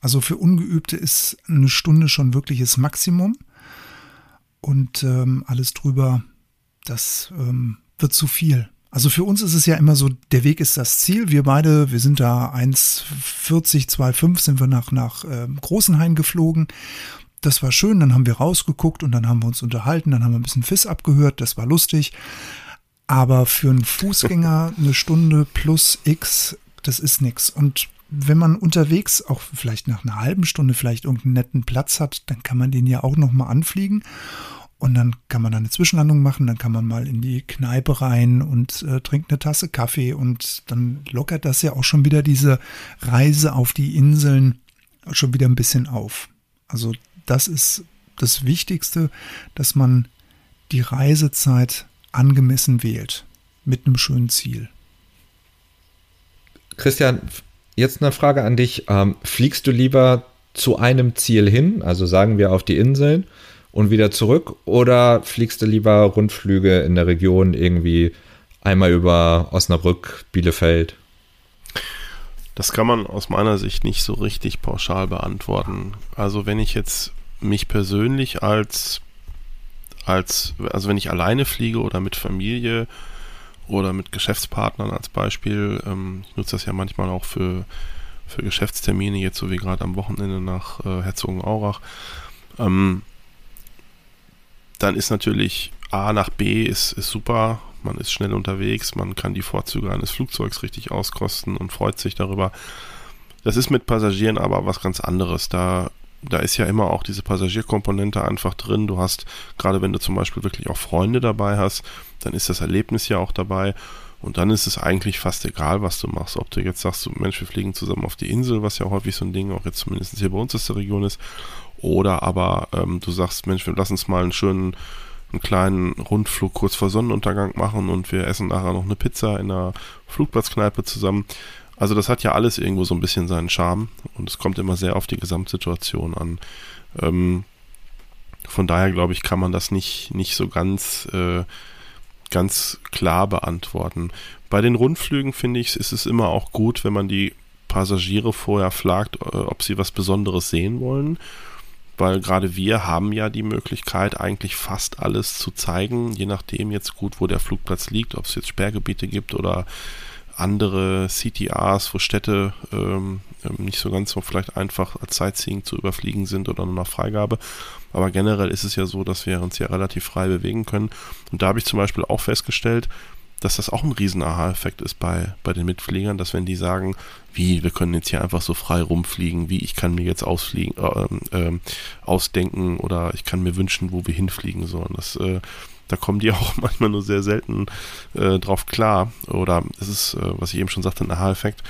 Also für Ungeübte ist eine Stunde schon wirkliches Maximum. Und ähm, alles drüber, das ähm, wird zu viel. Also für uns ist es ja immer so, der Weg ist das Ziel. Wir beide, wir sind da 1,40, 2,5 sind wir nach, nach ähm, Großenhain geflogen. Das war schön, dann haben wir rausgeguckt und dann haben wir uns unterhalten, dann haben wir ein bisschen Fiss abgehört, das war lustig. Aber für einen Fußgänger *laughs* eine Stunde plus X, das ist nix. Und wenn man unterwegs auch vielleicht nach einer halben Stunde vielleicht irgendeinen netten Platz hat, dann kann man den ja auch noch mal anfliegen und dann kann man eine Zwischenlandung machen, dann kann man mal in die Kneipe rein und äh, trinkt eine Tasse Kaffee und dann lockert das ja auch schon wieder diese Reise auf die Inseln schon wieder ein bisschen auf. Also das ist das Wichtigste, dass man die Reisezeit angemessen wählt mit einem schönen Ziel. Christian, Jetzt eine Frage an dich. Ähm, fliegst du lieber zu einem Ziel hin, also sagen wir auf die Inseln und wieder zurück, oder fliegst du lieber Rundflüge in der Region irgendwie einmal über Osnabrück, Bielefeld? Das kann man aus meiner Sicht nicht so richtig pauschal beantworten. Also wenn ich jetzt mich persönlich als als also wenn ich alleine fliege oder mit Familie oder mit Geschäftspartnern als Beispiel. Ähm, ich nutze das ja manchmal auch für, für Geschäftstermine, jetzt so wie gerade am Wochenende nach äh, Herzogenaurach. Ähm, dann ist natürlich A nach B ist, ist super. Man ist schnell unterwegs, man kann die Vorzüge eines Flugzeugs richtig auskosten und freut sich darüber. Das ist mit Passagieren aber was ganz anderes. Da da ist ja immer auch diese Passagierkomponente einfach drin. Du hast, gerade wenn du zum Beispiel wirklich auch Freunde dabei hast, dann ist das Erlebnis ja auch dabei. Und dann ist es eigentlich fast egal, was du machst. Ob du jetzt sagst, Mensch, wir fliegen zusammen auf die Insel, was ja häufig so ein Ding auch jetzt zumindest hier bei uns aus der Region ist. Oder aber ähm, du sagst, Mensch, wir lassen uns mal einen schönen, einen kleinen Rundflug kurz vor Sonnenuntergang machen und wir essen nachher noch eine Pizza in einer Flugplatzkneipe zusammen. Also das hat ja alles irgendwo so ein bisschen seinen Charme und es kommt immer sehr auf die Gesamtsituation an. Ähm, von daher glaube ich, kann man das nicht, nicht so ganz, äh, ganz klar beantworten. Bei den Rundflügen finde ich, ist es immer auch gut, wenn man die Passagiere vorher fragt, äh, ob sie was Besonderes sehen wollen. weil gerade wir haben ja die Möglichkeit, eigentlich fast alles zu zeigen, je nachdem jetzt gut, wo der Flugplatz liegt, ob es jetzt Sperrgebiete gibt oder andere CTRs, wo Städte ähm, ähm, nicht so ganz so vielleicht einfach als Sightseeing zu überfliegen sind oder nur nach Freigabe. Aber generell ist es ja so, dass wir uns ja relativ frei bewegen können. Und da habe ich zum Beispiel auch festgestellt, dass das auch ein riesen Aha-Effekt ist bei, bei den Mitfliegern, dass wenn die sagen, wie, wir können jetzt hier einfach so frei rumfliegen, wie, ich kann mir jetzt ausfliegen, äh, äh, ausdenken oder ich kann mir wünschen, wo wir hinfliegen sollen. Das, äh, da kommen die *laughs* auch manchmal nur sehr selten äh, drauf klar. Oder es ist, äh, was ich eben schon sagte, ein Aha-Effekt,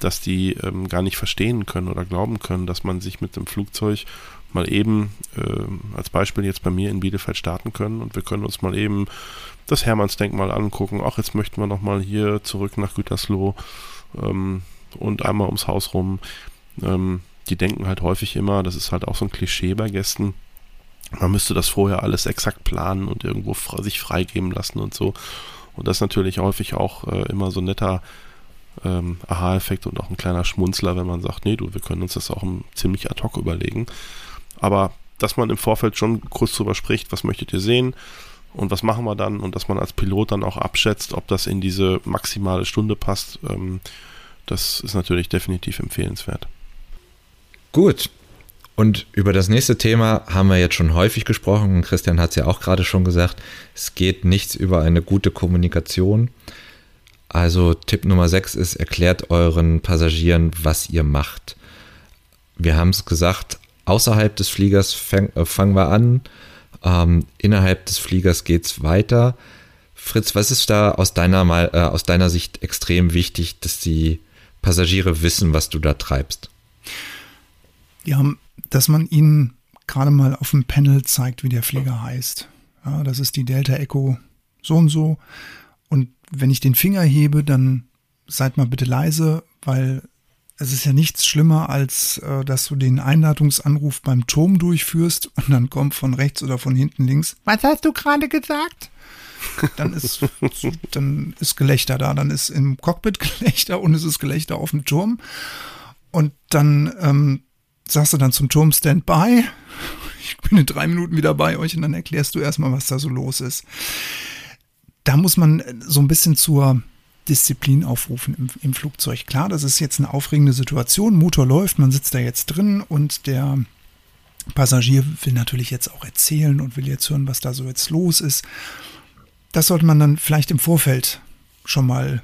dass die ähm, gar nicht verstehen können oder glauben können, dass man sich mit dem Flugzeug mal eben, äh, als Beispiel jetzt bei mir in Bielefeld starten können und wir können uns mal eben das Hermannsdenkmal angucken. Ach, jetzt möchten wir nochmal hier zurück nach Gütersloh ähm, und einmal ums Haus rum. Ähm, die denken halt häufig immer, das ist halt auch so ein Klischee bei Gästen, man müsste das vorher alles exakt planen und irgendwo sich freigeben lassen und so. Und das ist natürlich häufig auch äh, immer so ein netter ähm, Aha-Effekt und auch ein kleiner Schmunzler, wenn man sagt, nee, du, wir können uns das auch ziemlich ad hoc überlegen. Aber dass man im Vorfeld schon kurz drüber spricht, was möchtet ihr sehen und was machen wir dann und dass man als Pilot dann auch abschätzt, ob das in diese maximale Stunde passt, ähm, das ist natürlich definitiv empfehlenswert. Gut. Und über das nächste Thema haben wir jetzt schon häufig gesprochen. Christian hat es ja auch gerade schon gesagt. Es geht nichts über eine gute Kommunikation. Also Tipp Nummer 6 ist, erklärt euren Passagieren, was ihr macht. Wir haben es gesagt, außerhalb des Fliegers fang, äh, fangen wir an, ähm, innerhalb des Fliegers geht es weiter. Fritz, was ist da aus deiner, mal, äh, aus deiner Sicht extrem wichtig, dass die Passagiere wissen, was du da treibst? Ja, dass man ihnen gerade mal auf dem Panel zeigt, wie der Flieger heißt. Ja, das ist die Delta Echo so und so. Und wenn ich den Finger hebe, dann seid mal bitte leise, weil es ist ja nichts schlimmer, als äh, dass du den Einladungsanruf beim Turm durchführst und dann kommt von rechts oder von hinten links. Was hast du gerade gesagt? Dann ist, dann ist Gelächter da, dann ist im Cockpit *laughs* Gelächter und es ist Gelächter auf dem Turm. Und dann ähm, sagst du dann zum Turm Standby. Ich bin in drei Minuten wieder bei euch und dann erklärst du erstmal, was da so los ist da muss man so ein bisschen zur Disziplin aufrufen im, im, Flugzeug. Klar, das ist jetzt eine aufregende Situation. Motor läuft, man sitzt da jetzt drin und der Passagier will natürlich jetzt auch erzählen und will jetzt hören, was da so jetzt los ist. Das sollte man dann vielleicht im Vorfeld schon mal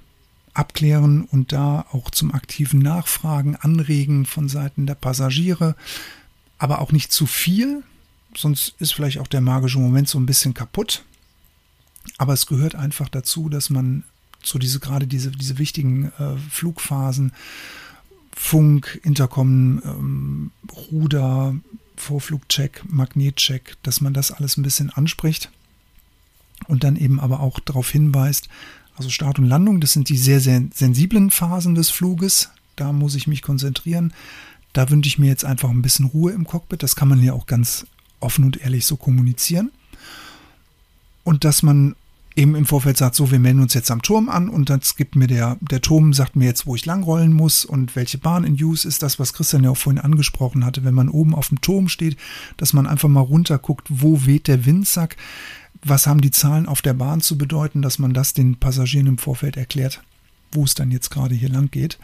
abklären und da auch zum aktiven Nachfragen anregen von Seiten der Passagiere. Aber auch nicht zu viel, sonst ist vielleicht auch der magische Moment so ein bisschen kaputt. Aber es gehört einfach dazu, dass man so diese gerade diese, diese wichtigen äh, Flugphasen, Funk, Intercom, ähm, Ruder, Vorflugcheck, Magnetcheck, dass man das alles ein bisschen anspricht und dann eben aber auch darauf hinweist, also Start und Landung, das sind die sehr, sehr sensiblen Phasen des Fluges, da muss ich mich konzentrieren. Da wünsche ich mir jetzt einfach ein bisschen Ruhe im Cockpit, das kann man ja auch ganz offen und ehrlich so kommunizieren. Und dass man eben im Vorfeld sagt, so, wir melden uns jetzt am Turm an und dann gibt mir der, der Turm, sagt mir jetzt, wo ich langrollen muss und welche Bahn in Use ist das, was Christian ja auch vorhin angesprochen hatte, wenn man oben auf dem Turm steht, dass man einfach mal runterguckt, wo weht der Windsack, was haben die Zahlen auf der Bahn zu bedeuten, dass man das den Passagieren im Vorfeld erklärt, wo es dann jetzt gerade hier lang geht.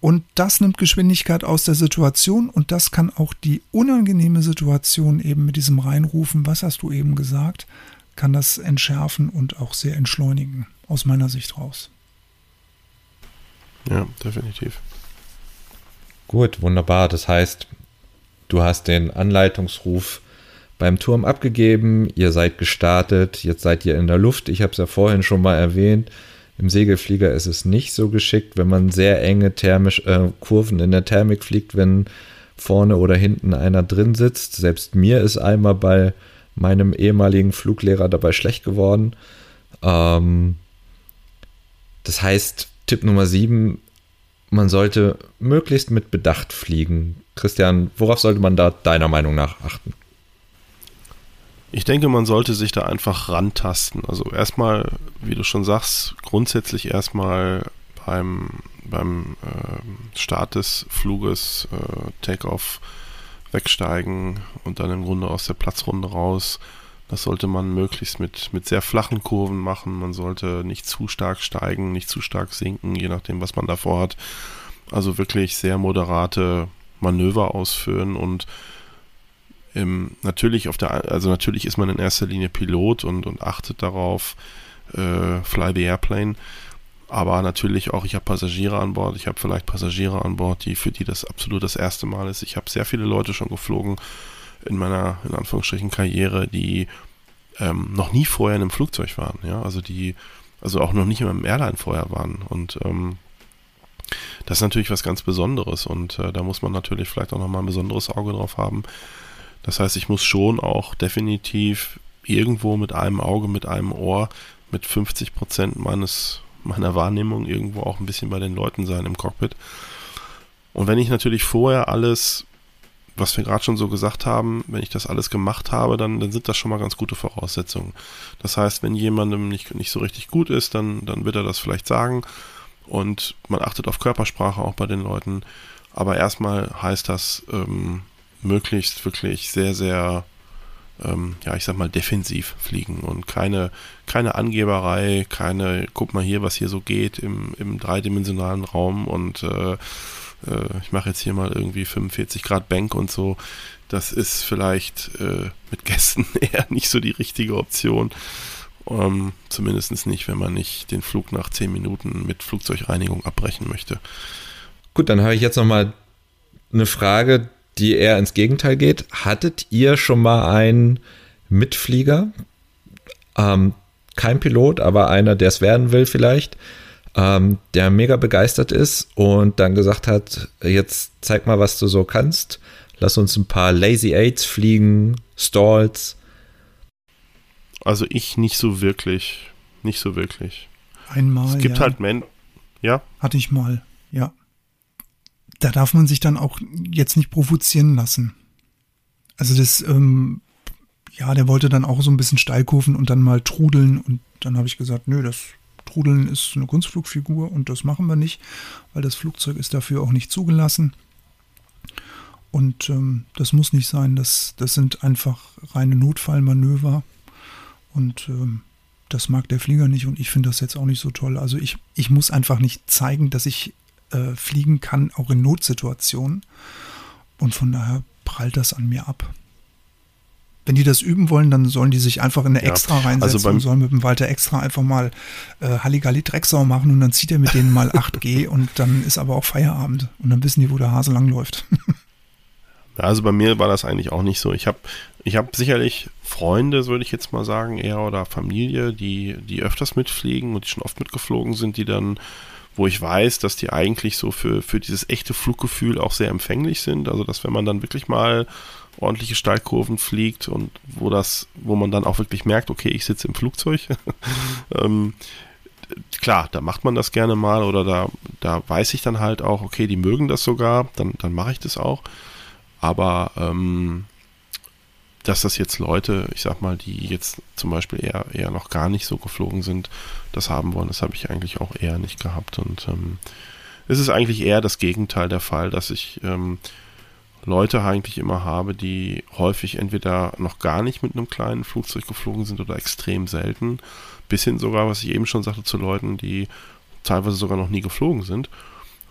Und das nimmt Geschwindigkeit aus der Situation und das kann auch die unangenehme Situation eben mit diesem Reinrufen, was hast du eben gesagt, kann das entschärfen und auch sehr entschleunigen, aus meiner Sicht raus. Ja, definitiv. Gut, wunderbar. Das heißt, du hast den Anleitungsruf beim Turm abgegeben, ihr seid gestartet, jetzt seid ihr in der Luft. Ich habe es ja vorhin schon mal erwähnt. Im Segelflieger ist es nicht so geschickt, wenn man sehr enge thermisch, äh, Kurven in der Thermik fliegt, wenn vorne oder hinten einer drin sitzt. Selbst mir ist einmal bei meinem ehemaligen Fluglehrer dabei schlecht geworden. Ähm, das heißt, Tipp Nummer 7, man sollte möglichst mit Bedacht fliegen. Christian, worauf sollte man da deiner Meinung nach achten? Ich denke, man sollte sich da einfach rantasten. Also erstmal, wie du schon sagst, grundsätzlich erstmal beim, beim äh, Start des Fluges, äh, Takeoff, wegsteigen und dann im Grunde aus der Platzrunde raus. Das sollte man möglichst mit, mit sehr flachen Kurven machen. Man sollte nicht zu stark steigen, nicht zu stark sinken, je nachdem, was man davor hat. Also wirklich sehr moderate Manöver ausführen und ähm, natürlich auf der, also natürlich ist man in erster Linie Pilot und, und achtet darauf, äh, fly the airplane. Aber natürlich auch, ich habe Passagiere an Bord, ich habe vielleicht Passagiere an Bord, die für die das absolut das erste Mal ist. Ich habe sehr viele Leute schon geflogen in meiner, in Anführungsstrichen, Karriere, die ähm, noch nie vorher in einem Flugzeug waren, ja, also die, also auch noch nicht in einem Airline vorher waren. Und ähm, das ist natürlich was ganz Besonderes und äh, da muss man natürlich vielleicht auch nochmal ein besonderes Auge drauf haben. Das heißt, ich muss schon auch definitiv irgendwo mit einem Auge, mit einem Ohr, mit 50 Prozent meines, meiner Wahrnehmung irgendwo auch ein bisschen bei den Leuten sein im Cockpit. Und wenn ich natürlich vorher alles, was wir gerade schon so gesagt haben, wenn ich das alles gemacht habe, dann, dann sind das schon mal ganz gute Voraussetzungen. Das heißt, wenn jemandem nicht, nicht so richtig gut ist, dann, dann wird er das vielleicht sagen und man achtet auf Körpersprache auch bei den Leuten. Aber erstmal heißt das ähm, möglichst wirklich sehr, sehr, ähm, ja, ich sag mal, defensiv fliegen und keine, keine Angeberei, keine, guck mal hier, was hier so geht im, im dreidimensionalen Raum und äh, äh, ich mache jetzt hier mal irgendwie 45 Grad Bank und so. Das ist vielleicht äh, mit Gästen *laughs* eher nicht so die richtige Option. Ähm, Zumindest nicht, wenn man nicht den Flug nach 10 Minuten mit Flugzeugreinigung abbrechen möchte. Gut, dann habe ich jetzt nochmal eine Frage, die eher ins Gegenteil geht. Hattet ihr schon mal einen Mitflieger? Ähm, kein Pilot, aber einer, der es werden will vielleicht, ähm, der mega begeistert ist und dann gesagt hat, jetzt zeig mal, was du so kannst. Lass uns ein paar Lazy Aids fliegen, Stalls. Also ich nicht so wirklich. Nicht so wirklich. Einmal. Es gibt ja. halt Men. Ja? Hatte ich mal, ja. Da darf man sich dann auch jetzt nicht provozieren lassen. Also das, ähm, ja, der wollte dann auch so ein bisschen Steilkurven und dann mal trudeln und dann habe ich gesagt, nö, das Trudeln ist eine Kunstflugfigur und das machen wir nicht, weil das Flugzeug ist dafür auch nicht zugelassen. Und ähm, das muss nicht sein, das, das sind einfach reine Notfallmanöver. Und ähm, das mag der Flieger nicht und ich finde das jetzt auch nicht so toll. Also ich, ich muss einfach nicht zeigen, dass ich äh, fliegen kann, auch in Notsituationen. Und von daher prallt das an mir ab. Wenn die das üben wollen, dann sollen die sich einfach in eine Ja, Extra reinsetzen also und sollen mit dem Walter Extra einfach mal äh, Halligalli Drecksau machen und dann zieht er mit denen mal *laughs* 8G und dann ist aber auch Feierabend und dann wissen die, wo der Hase langläuft. *laughs* Also bei mir war das eigentlich auch nicht so. Ich habe ich hab sicherlich Freunde, würde ich jetzt mal sagen, eher oder Familie, die, die öfters mitfliegen und die schon oft mitgeflogen sind, die dann, wo ich weiß, dass die eigentlich so für, für dieses echte Fluggefühl auch sehr empfänglich sind. Also dass wenn man dann wirklich mal ordentliche Steilkurven fliegt und wo das, wo man dann auch wirklich merkt, okay, ich sitze im Flugzeug. *laughs* ähm, klar, da macht man das gerne mal oder da, da weiß ich dann halt auch, okay, die mögen das sogar, dann, dann mache ich das auch. Aber ähm, dass das jetzt Leute, ich sag mal, die jetzt zum Beispiel eher, eher noch gar nicht so geflogen sind, das haben wollen, das habe ich eigentlich auch eher nicht gehabt. Und ähm, es ist eigentlich eher das Gegenteil der Fall, dass ich ähm, Leute eigentlich immer habe, die häufig entweder noch gar nicht mit einem kleinen Flugzeug geflogen sind oder extrem selten, bis hin sogar, was ich eben schon sagte, zu Leuten, die teilweise sogar noch nie geflogen sind.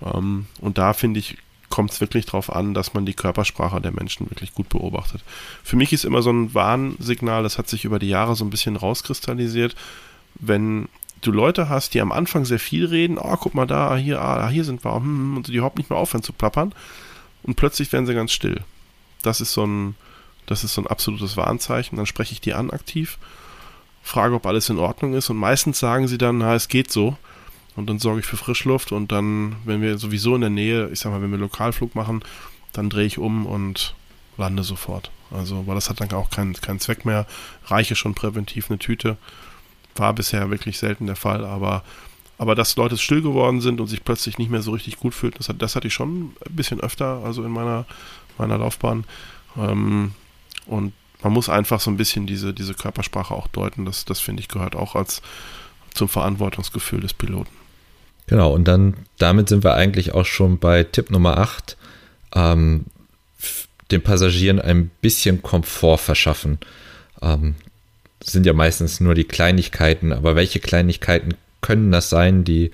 Ähm, und da finde ich, kommt es wirklich darauf an, dass man die Körpersprache der Menschen wirklich gut beobachtet. Für mich ist immer so ein Warnsignal, das hat sich über die Jahre so ein bisschen rauskristallisiert, wenn du Leute hast, die am Anfang sehr viel reden, oh, guck mal da, hier, ah, hier sind wir, hm, hm, und die überhaupt nicht mehr aufhören zu plappern und plötzlich werden sie ganz still. Das ist so ein, das ist so ein absolutes Warnzeichen. Dann spreche ich die an aktiv, frage, ob alles in Ordnung ist und meistens sagen sie dann, na, es geht so. Und dann sorge ich für Frischluft und dann, wenn wir sowieso in der Nähe, ich sag mal, wenn wir Lokalflug machen, dann drehe ich um und lande sofort. Also, weil das hat dann auch keinen keinen Zweck mehr. Reiche schon präventiv eine Tüte. War bisher wirklich selten der Fall, aber, aber dass Leute still geworden sind und sich plötzlich nicht mehr so richtig gut fühlten, das, hat, das hatte ich schon ein bisschen öfter, also in meiner, meiner Laufbahn. Ähm, und man muss einfach so ein bisschen diese, diese Körpersprache auch deuten. Das, das finde ich gehört auch als zum Verantwortungsgefühl des Piloten. Genau, und dann damit sind wir eigentlich auch schon bei Tipp Nummer 8. Ähm, den Passagieren ein bisschen Komfort verschaffen. Ähm, sind ja meistens nur die Kleinigkeiten, aber welche Kleinigkeiten können das sein, die,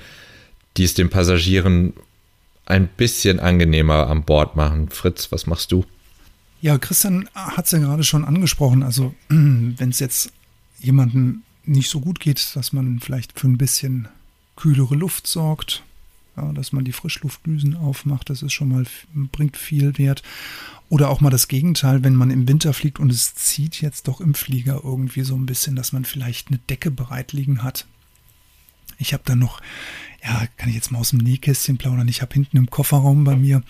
die es den Passagieren ein bisschen angenehmer an Bord machen? Fritz, was machst du? Ja, Christian hat es ja gerade schon angesprochen. Also, *clears throat* wenn es jetzt jemandem nicht so gut geht, dass man vielleicht für ein bisschen kühlere Luft sorgt, ja, dass man die Frischluftdüsen aufmacht, das ist schon mal, bringt viel Wert. Oder auch mal das Gegenteil, wenn man im Winter fliegt und es zieht jetzt doch im Flieger irgendwie so ein bisschen, dass man vielleicht eine Decke bereit liegen hat. Ich habe da noch, ja, kann ich jetzt mal aus dem Nähkästchen plaudern, ich habe hinten im Kofferraum bei mir,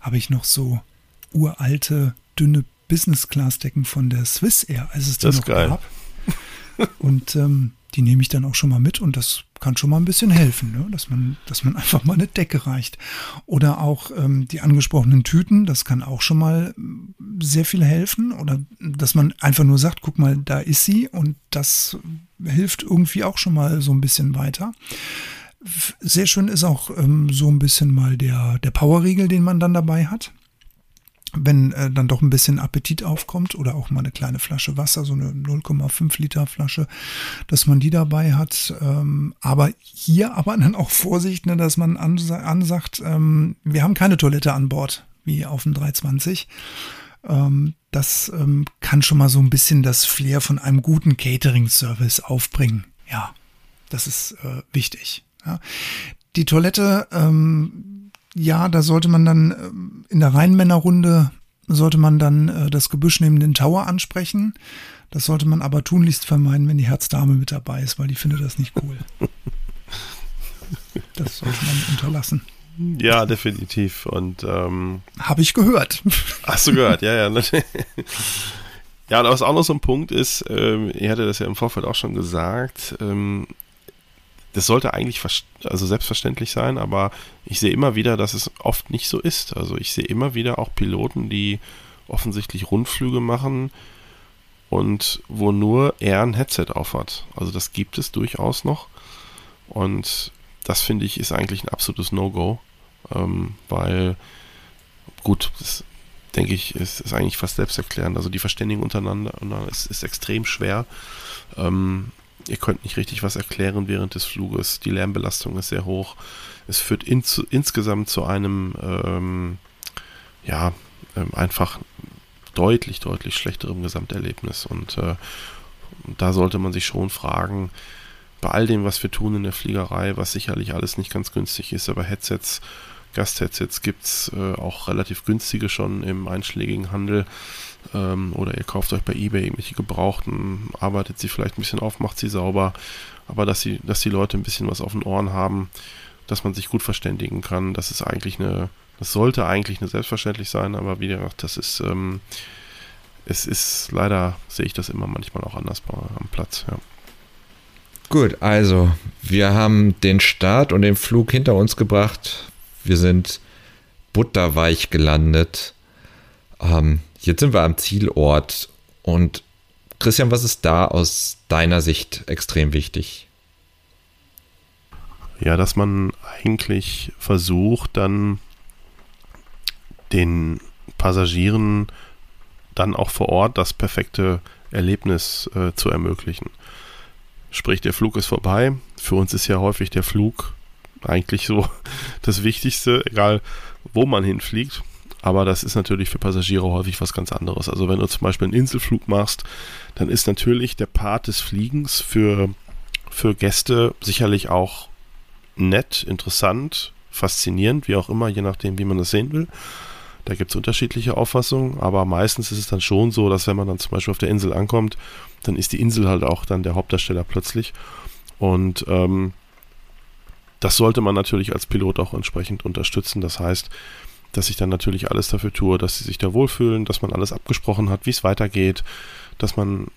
habe ich noch so uralte, dünne Business-Class-Decken von der Swiss Air, als es die das noch geil. gab. Und ähm, die nehme ich dann auch schon mal mit und das kann schon mal ein bisschen helfen, ne? dass, man, dass man *laughs* einfach mal eine Decke reicht. Oder auch ähm, die angesprochenen Tüten, das kann auch schon mal mm, sehr viel helfen. Oder dass man einfach nur sagt, guck mal, da ist sie und das hilft irgendwie auch schon mal so ein bisschen weiter. Sehr schön ist auch ähm, so ein bisschen mal der, der Powerriegel, den man dann dabei hat wenn äh, dann doch ein bisschen Appetit aufkommt oder auch mal eine kleine Flasche Wasser, so eine 0,5 Liter Flasche, dass man die dabei hat. Ähm, aber hier aber dann auch Vorsicht, ne, dass man ansa ansagt, ähm, wir haben keine Toilette an Bord, wie auf dem 320. Ähm, das ähm, kann schon mal so ein bisschen das Flair von einem guten Catering-Service aufbringen. Ja, das ist äh, wichtig. Ja. Die Toilette, ähm, ja, da sollte man dann ähm, in der Rheinmännerrunde sollte man dann äh, das Gebüsch neben den Tower ansprechen. Das sollte man aber tunlichst vermeiden, wenn die Herzdame mit dabei ist, weil die findet das nicht cool. *laughs* Das sollte man unterlassen. Ja, definitiv. Und ähm, Habe ich gehört. hast du gehört, ja, ja. *laughs* Ja, und was auch noch so ein Punkt ist, ähm, ihr hattet das ja im Vorfeld auch schon gesagt, ähm, das sollte eigentlich also selbstverständlich sein, aber ich sehe immer wieder, dass es oft nicht so ist. Also ich sehe immer wieder auch Piloten, die offensichtlich Rundflüge machen und wo nur er ein Headset aufhat. Also das gibt es durchaus noch. Und das finde ich ist eigentlich ein absolutes No-Go, ähm, weil gut, das denke ich, ist, ist eigentlich fast selbsterklärend. Also die Verständigung untereinander ist, ist extrem schwer. Ähm, ihr könnt nicht richtig was erklären während des Fluges. Die Lärmbelastung ist sehr hoch. Es führt ins, insgesamt zu einem, ähm, ja, ähm, einfach deutlich, deutlich schlechterem Gesamterlebnis. Und äh, da sollte man sich schon fragen, bei all dem, was wir tun in der Fliegerei, was sicherlich alles nicht ganz günstig ist, aber Headsets, Gastheadsets gibt es äh, auch relativ günstige schon im einschlägigen Handel. Ähm, oder ihr kauft euch bei Ebay irgendwelche Gebrauchten, arbeitet sie vielleicht ein bisschen auf, macht sie sauber. Aber dass, sie, dass die Leute ein bisschen was auf den Ohren haben, dass man sich gut verständigen kann, das ist eigentlich eine, das sollte eigentlich eine selbstverständlich sein, aber wie gesagt, das ist, ähm, es ist leider, sehe ich das immer manchmal auch anders am Platz, ja. Gut, also wir haben den Start und den Flug hinter uns gebracht. Wir sind butterweich gelandet. Ähm, jetzt sind wir am Zielort. Und Christian, was ist da aus deiner Sicht extrem wichtig? Ja, dass man eigentlich versucht, dann den Passagieren dann auch vor Ort das perfekte Erlebnis äh, zu ermöglichen. Sprich, der Flug ist vorbei. Für uns ist ja häufig der Flug eigentlich so *laughs* das Wichtigste, egal wo man hinfliegt. Aber das ist natürlich für Passagiere häufig was ganz anderes. Also wenn du zum Beispiel einen Inselflug machst, dann ist natürlich der Part des Fliegens für, für Gäste sicherlich auch nett, interessant, faszinierend, wie auch immer, je nachdem, wie man das sehen will. Da gibt es unterschiedliche Auffassungen, aber meistens ist es dann schon so, dass wenn man dann zum Beispiel auf der Insel ankommt, dann ist die Insel halt auch dann der Hauptdarsteller plötzlich. Und ähm, das sollte man natürlich als Pilot auch entsprechend unterstützen. Das heißt, dass ich dann natürlich alles dafür tue, dass sie sich da wohlfühlen, dass man alles abgesprochen hat, wie es weitergeht, dass man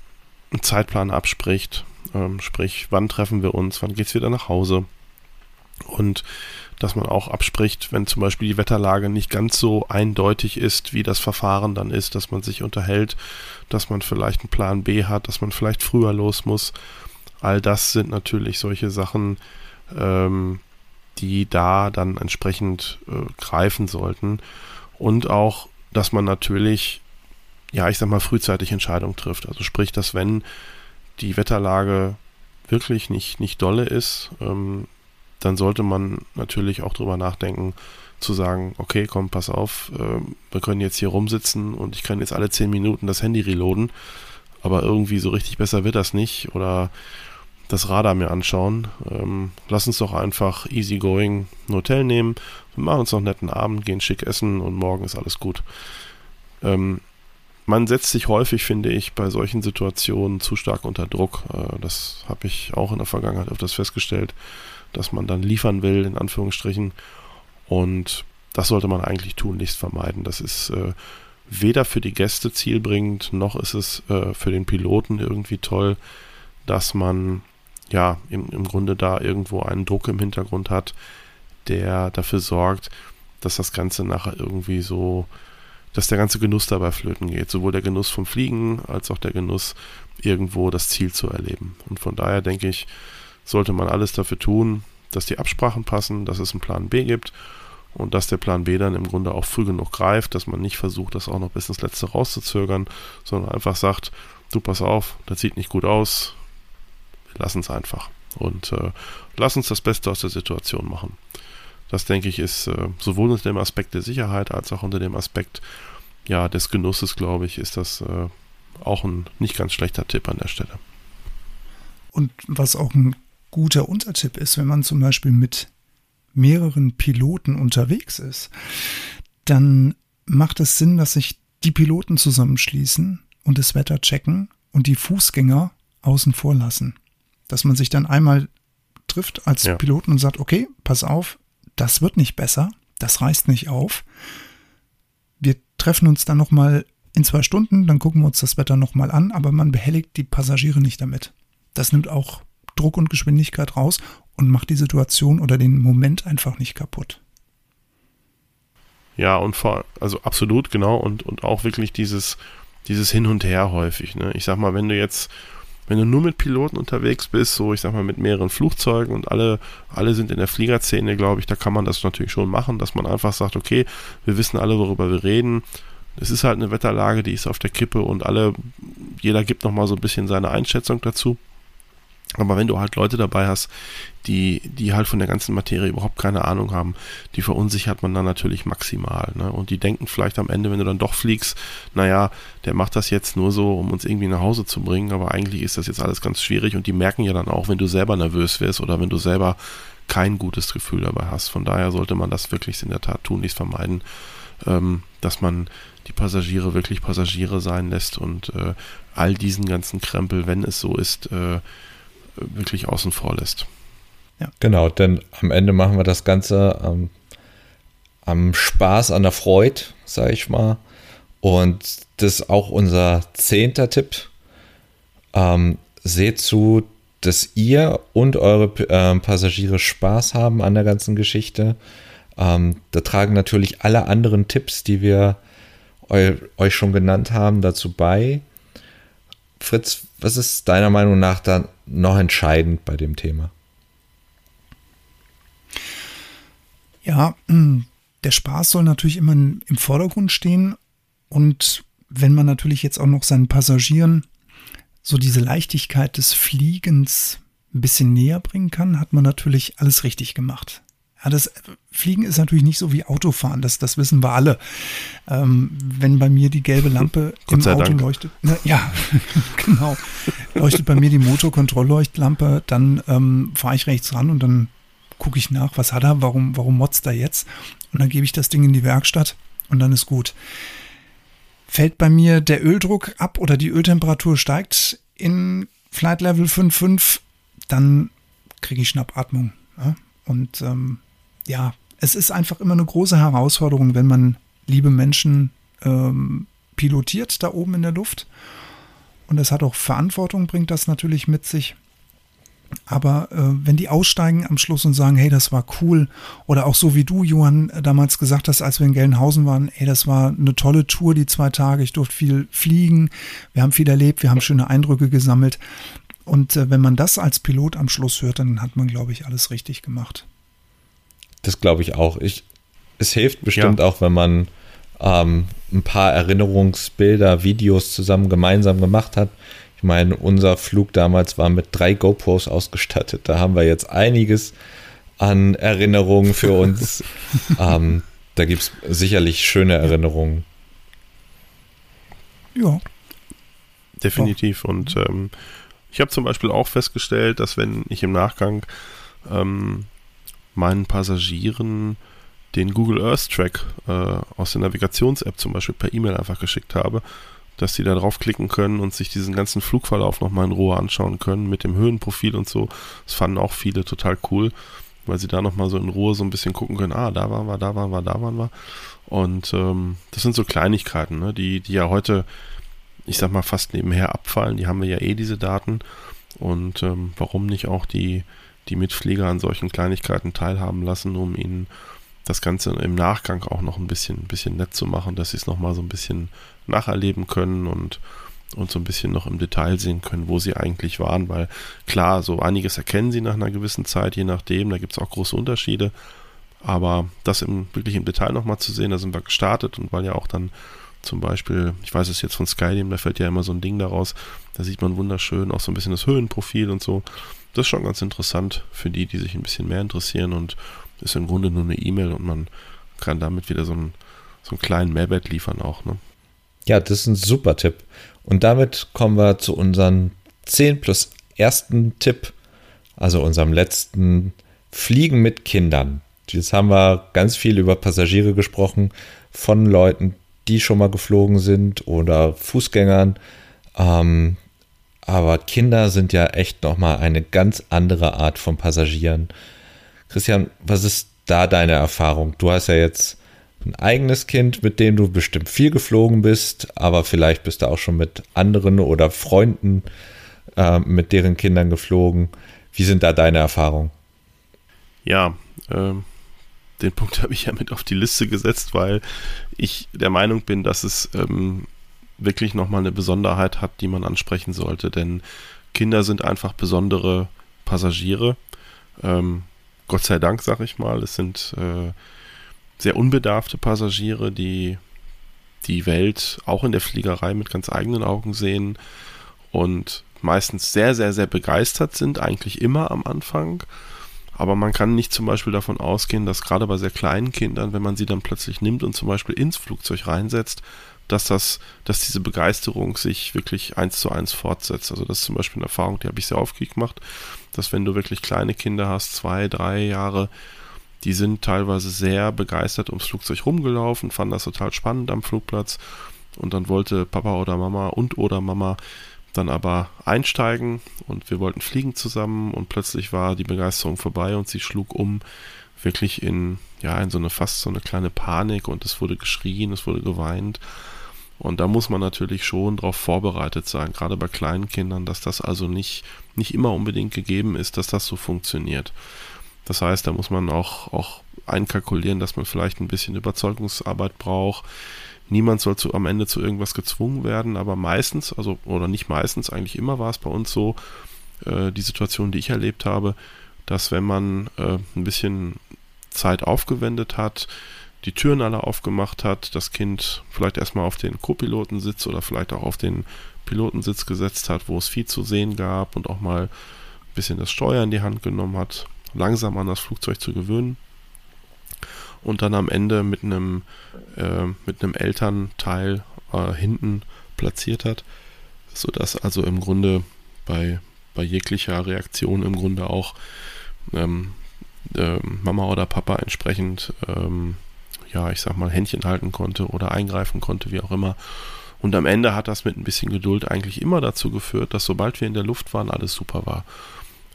einen Zeitplan abspricht, ähm, sprich, wann treffen wir uns, wann geht es wieder nach Hause. Und dass man auch abspricht, wenn zum Beispiel die Wetterlage nicht ganz so eindeutig ist, wie das Verfahren dann ist, dass man sich unterhält, dass man vielleicht einen Plan B hat, dass man vielleicht früher los muss. All das sind natürlich solche Sachen, ähm, die da dann entsprechend äh, greifen sollten. Und auch dass man natürlich, ja, ich sag mal, frühzeitig Entscheidungen trifft. Also sprich, dass wenn die Wetterlage wirklich nicht, nicht dolle ist, ähm, dann sollte man natürlich auch drüber nachdenken, zu sagen, okay, komm, pass auf, äh, wir können jetzt hier rumsitzen und ich kann jetzt alle zehn Minuten das Handy reloaden, aber irgendwie so richtig besser wird das nicht oder das Radar mir anschauen. Ähm, lass uns doch einfach easygoing ein Hotel nehmen, wir machen uns noch einen netten Abend, gehen schick essen und morgen ist alles gut. Ähm, man setzt sich häufig, finde ich, bei solchen Situationen zu stark unter Druck. Äh, das habe ich auch in der Vergangenheit öfters festgestellt, dass man dann liefern will, in Anführungsstrichen. Und das sollte man eigentlich tunlichst vermeiden. Das ist äh, weder für die Gäste zielbringend, noch ist es äh, für den Piloten irgendwie toll, dass man ja im, im Grunde da irgendwo einen Druck im Hintergrund hat, der dafür sorgt, dass das Ganze nachher irgendwie so, dass der ganze Genuss dabei flöten geht. Sowohl der Genuss vom Fliegen als auch der Genuss, irgendwo das Ziel zu erleben. Und von daher denke ich, sollte man alles dafür tun, dass die Absprachen passen, dass es einen Plan B gibt und dass der Plan B dann im Grunde auch früh genug greift, dass man nicht versucht, das auch noch bis ins Letzte rauszuzögern, sondern einfach sagt, du pass auf, das sieht nicht gut aus, lass uns einfach und äh, lass uns das Beste aus der Situation machen. Das denke ich ist äh, sowohl unter dem Aspekt der Sicherheit als auch unter dem Aspekt ja, des Genusses, glaube ich, ist das äh, auch ein nicht ganz schlechter Tipp an der Stelle. Und was auch ein guter Untertipp ist, wenn man zum Beispiel mit mehreren Piloten unterwegs ist, dann macht es Sinn, dass sich die Piloten zusammenschließen und das Wetter checken und die Fußgänger außen vor lassen. Dass man sich dann einmal trifft als ja. Piloten und sagt, okay, pass auf, das wird nicht besser, das reißt nicht auf. Wir treffen uns dann nochmal in zwei Stunden, dann gucken wir uns das Wetter nochmal an, aber man behelligt die Passagiere nicht damit. Das nimmt auch Druck und Geschwindigkeit raus und macht die Situation oder den Moment einfach nicht kaputt. Ja, und vor, also absolut, genau, und, und auch wirklich dieses, dieses Hin und Her häufig. Ne? Ich sag mal, wenn du jetzt, wenn du nur mit Piloten unterwegs bist, so ich sag mal mit mehreren Flugzeugen und alle, alle sind in der Fliegerszene, glaube ich, da kann man das natürlich schon machen, dass man einfach sagt, okay, wir wissen alle, worüber wir reden. Es ist halt eine Wetterlage, die ist auf der Kippe und alle, jeder gibt nochmal so ein bisschen seine Einschätzung dazu. Aber wenn du halt Leute dabei hast, die, die halt von der ganzen Materie überhaupt keine Ahnung haben, die verunsichert man dann natürlich maximal. Ne? Und die denken vielleicht am Ende, wenn du dann doch fliegst, naja, der macht das jetzt nur so, um uns irgendwie nach Hause zu bringen, aber eigentlich ist das jetzt alles ganz schwierig und die merken ja dann auch, wenn du selber nervös wirst oder wenn du selber kein gutes Gefühl dabei hast. Von daher sollte man das wirklich in der Tat tun, nichts vermeiden, ähm, dass man die Passagiere wirklich Passagiere sein lässt und äh, all diesen ganzen Krempel, wenn es so ist, äh, wirklich außen vor lässt. Ja. Genau, denn am Ende machen wir das Ganze am, am Spaß, an der Freude, sage ich mal. Und das ist auch unser zehnter Tipp. Ähm, seht zu, dass ihr und eure äh, Passagiere Spaß haben an der ganzen Geschichte. Ähm, da tragen natürlich alle anderen Tipps, die wir eu euch schon genannt haben, dazu bei. Fritz, was ist deiner Meinung nach dann noch entscheidend bei dem Thema? Ja, mm, der Spaß soll natürlich immer im Vordergrund stehen und wenn man natürlich jetzt auch noch seinen Passagieren so diese Leichtigkeit des Fliegens ein bisschen näher bringen kann, hat man natürlich alles richtig gemacht. Ja, das Fliegen ist natürlich nicht so wie Autofahren, das, das wissen wir alle. Ähm, wenn bei mir die gelbe Lampe *laughs* im Auto Dank. leuchtet, na, ja, *laughs* genau, leuchtet bei mir die Motorkontrollleuchtlampe, dann ähm, fahre ich rechts ran und dann gucke ich nach, was hat er, warum, warum motzt er jetzt? Und dann gebe ich das Ding in die Werkstatt und dann ist gut. Fällt bei mir der Öldruck ab oder die Öltemperatur steigt in Flight Level 5.5, dann kriege ich Schnappatmung. Ja? Und ähm, ja, es ist einfach immer eine große Herausforderung, wenn man liebe Menschen ähm, pilotiert da oben in der Luft. Und es hat auch Verantwortung, bringt das natürlich mit sich. Aber äh, wenn die aussteigen am Schluss und sagen, hey, das war cool, oder auch so wie du, Johann, damals gesagt hast, als wir in Gelnhausen waren, hey, das war eine tolle Tour, die zwei Tage, ich durfte viel fliegen, wir haben viel erlebt, wir haben schöne Eindrücke gesammelt. Und äh, wenn man das als Pilot am Schluss hört, dann hat man, glaube ich, alles richtig gemacht. Das glaube ich auch. Ich, es hilft bestimmt ja. auch, wenn man ähm, ein paar Erinnerungsbilder, Videos zusammen gemeinsam gemacht hat. Ich meine, unser Flug damals war mit drei GoPros ausgestattet. Da haben wir jetzt einiges an Erinnerungen für uns. *laughs* ähm, da gibt es sicherlich schöne Erinnerungen. Ja. Definitiv. Und ähm, ich habe zum Beispiel auch festgestellt, dass wenn ich im Nachgang ähm, meinen Passagieren den Google Earth Track äh, aus der Navigations-App zum Beispiel per E-Mail einfach geschickt habe, dass sie da draufklicken können und sich diesen ganzen Flugverlauf nochmal in Ruhe anschauen können mit dem Höhenprofil und so. Das fanden auch viele total cool, weil sie da nochmal so in Ruhe so ein bisschen gucken können, ah, da waren wir, da waren wir, da waren wir. Und ähm, das sind so Kleinigkeiten, ne, die, die ja heute, ich sag mal, fast nebenher abfallen. Die haben wir ja eh, diese Daten. Und ähm, warum nicht auch die, die Mitflieger an solchen Kleinigkeiten teilhaben lassen, um ihnen das Ganze im Nachgang auch noch ein bisschen, ein bisschen nett zu machen, dass sie es nochmal so ein bisschen nacherleben können und, und so ein bisschen noch im Detail sehen können, wo sie eigentlich waren, weil klar, so einiges erkennen sie nach einer gewissen Zeit, je nachdem, da gibt es auch große Unterschiede, aber das im, wirklich im Detail nochmal zu sehen, da sind wir gestartet und weil ja auch dann zum Beispiel, ich weiß es jetzt von Skyrim, da fällt ja immer so ein Ding daraus, da sieht man wunderschön auch so ein bisschen das Höhenprofil und so. Das ist schon ganz interessant für die, die sich ein bisschen mehr interessieren und ist im Grunde nur eine E-Mail und man kann damit wieder so einen, so einen kleinen Mehrwert liefern auch. Ne? Ja, das ist ein super Tipp. Und damit kommen wir zu unserem 10 plus ersten Tipp, also unserem letzten Fliegen mit Kindern. Jetzt haben wir ganz viel über Passagiere gesprochen, von Leuten, die schon mal geflogen sind oder Fußgängern. Ähm, aber Kinder sind ja echt nochmal eine ganz andere Art von Passagieren. Christian, was ist da deine Erfahrung? Du hast ja jetzt ein eigenes Kind, mit dem du bestimmt viel geflogen bist, aber vielleicht bist du auch schon mit anderen oder Freunden äh, mit deren Kindern geflogen. Wie sind da deine Erfahrungen? Ja, ähm, den Punkt *laughs* habe ich ja mit auf die Liste gesetzt, weil ich der Meinung bin, dass es ähm, wirklich nochmal eine Besonderheit hat, die man ansprechen sollte. Denn Kinder sind einfach besondere Passagiere. Ähm, Gott sei Dank, sag ich mal. Es sind äh, sehr unbedarfte Passagiere, die die Welt auch in der Fliegerei mit ganz eigenen Augen sehen und meistens sehr, sehr, sehr begeistert sind, eigentlich immer am Anfang. Aber man kann nicht zum Beispiel davon ausgehen, dass gerade bei sehr kleinen Kindern, wenn man sie dann plötzlich nimmt und zum Beispiel ins Flugzeug reinsetzt, dass das, dass diese Begeisterung sich wirklich eins zu eins fortsetzt. Also das ist zum Beispiel eine Erfahrung, die habe ich sehr oft gemacht, dass wenn du wirklich kleine Kinder hast, zwei, drei Jahre, die sind teilweise sehr begeistert ums Flugzeug rumgelaufen, fanden das total spannend am Flugplatz und dann wollte Papa oder Mama und oder Mama dann aber einsteigen und wir wollten fliegen zusammen und plötzlich war die Begeisterung vorbei und sie schlug um wirklich in ja in so eine fast so eine kleine Panik und es wurde geschrien, es wurde geweint und da muss man natürlich schon darauf vorbereitet sein, gerade bei kleinen Kindern, dass das also nicht, nicht immer unbedingt gegeben ist, dass das so funktioniert. Das heißt, da muss man auch, auch einkalkulieren, dass man vielleicht ein bisschen Überzeugungsarbeit braucht. Niemand soll zu, am Ende zu irgendwas gezwungen werden, aber meistens, also oder nicht meistens, eigentlich immer war es bei uns so, äh, die Situation, die ich erlebt habe, dass wenn man äh, ein bisschen Zeit aufgewendet hat, die Türen alle aufgemacht hat, das Kind vielleicht erstmal auf den Co-Pilotensitz oder vielleicht auch auf den Pilotensitz gesetzt hat, wo es viel zu sehen gab und auch mal ein bisschen das Steuer in die Hand genommen hat, langsam an das Flugzeug zu gewöhnen. Und dann am Ende mit einem äh, mit einem Elternteil äh, hinten platziert hat, sodass also im Grunde bei bei jeglicher Reaktion im Grunde auch ähm, äh, Mama oder Papa entsprechend ähm, ja, ich sag mal, Händchen halten konnte oder eingreifen konnte, wie auch immer. Und am Ende hat das mit ein bisschen Geduld eigentlich immer dazu geführt, dass sobald wir in der Luft waren, alles super war.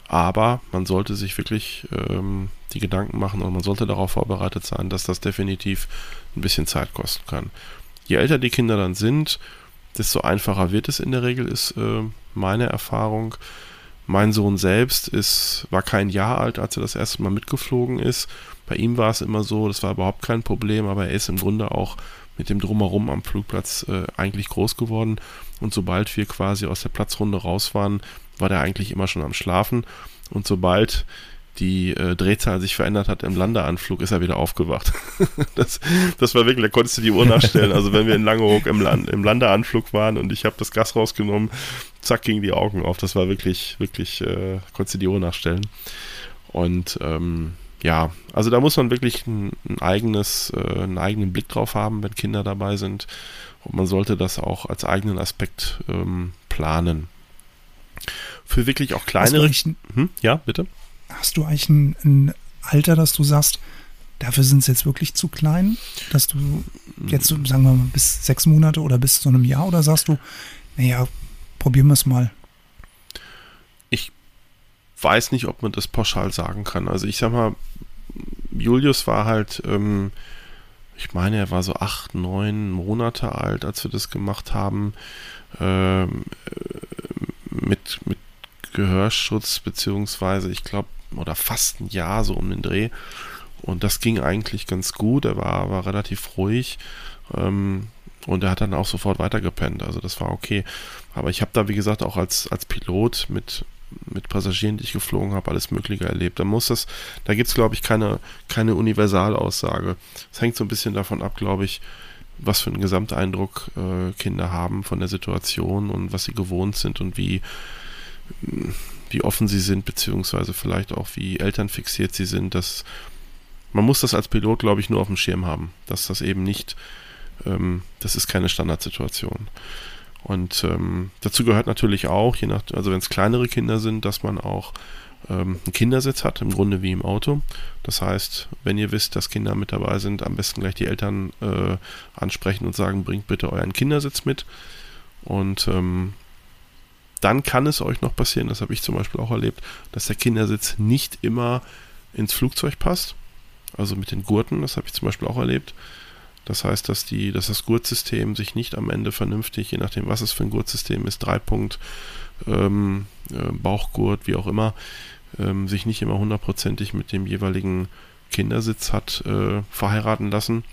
Aber man sollte sich wirklich ähm, die Gedanken machen und man sollte darauf vorbereitet sein, dass das definitiv ein bisschen Zeit kosten kann. Je älter die Kinder dann sind, desto einfacher wird es in der Regel, ist äh, meine Erfahrung. Mein Sohn selbst ist, war kein Jahr alt, als er das erste Mal mitgeflogen ist. Bei ihm war es immer so, das war überhaupt kein Problem, aber er ist im Grunde auch mit dem Drumherum am Flugplatz äh, eigentlich groß geworden. Und sobald wir quasi aus der Platzrunde raus waren, war der eigentlich immer schon am Schlafen. Und sobald die äh, Drehzahl sich verändert hat im Landeanflug, ist er wieder aufgewacht. *laughs* das, das war wirklich, da konntest du die Uhr nachstellen. Also wenn wir in Langehoek im, Land, im Landeanflug waren und ich habe das Gas rausgenommen, zack, gingen die Augen auf. Das war wirklich, wirklich, äh, konntest du die Uhr nachstellen. Und ähm, ja, also da muss man wirklich ein, ein eigenes, äh, einen eigenen Blick drauf haben, wenn Kinder dabei sind. Und man sollte das auch als eigenen Aspekt ähm, planen. Für wirklich auch kleinere. Hm? Ja, bitte. Hast du eigentlich ein, ein Alter, dass du sagst, dafür sind es jetzt wirklich zu klein, dass du jetzt, sagen wir mal, bis sechs Monate oder bis zu einem Jahr oder sagst du, naja, probieren wir es mal? Weiß nicht, ob man das pauschal sagen kann. Also ich sag mal, Julius war halt, ähm, ich meine, er war so acht, neun Monate alt, als wir das gemacht haben, ähm, äh, mit, mit Gehörschutz, beziehungsweise ich glaube, oder fast ein Jahr so um den Dreh. Und das ging eigentlich ganz gut. Er war, war relativ ruhig. Ähm, und er hat dann auch sofort weitergepennt. Also das war okay. Aber ich habe da, wie gesagt, auch als, als Pilot mit, mit Passagieren, die ich geflogen habe, alles Mögliche erlebt. Da muss das, da gibt es, glaube ich, keine, keine Universalaussage. Es hängt so ein bisschen davon ab, glaube ich, was für einen Gesamteindruck äh, Kinder haben von der Situation und was sie gewohnt sind und wie, wie offen sie sind, beziehungsweise vielleicht auch wie elternfixiert sie sind. Das, man muss das als Pilot, glaube ich, nur auf dem Schirm haben, dass das eben nicht, ähm, das ist keine Standardsituation. Und ähm, dazu gehört natürlich auch, je nach, also wenn es kleinere Kinder sind, dass man auch ähm, einen Kindersitz hat, im Grunde wie im Auto. Das heißt, wenn ihr wisst, dass Kinder mit dabei sind, am besten gleich die Eltern äh, ansprechen und sagen, bringt bitte euren Kindersitz mit. Und ähm, dann kann es euch noch passieren, das habe ich zum Beispiel auch erlebt, dass der Kindersitz nicht immer ins Flugzeug passt. Also mit den Gurten, das habe ich zum Beispiel auch erlebt. Das heißt, dass, die, dass das Gurtsystem sich nicht am Ende vernünftig, je nachdem, was es für ein Gurtsystem ist, Dreipunkt, ähm, äh, Bauchgurt, wie auch immer, ähm, sich nicht immer hundertprozentig mit dem jeweiligen Kindersitz hat äh, verheiraten lassen.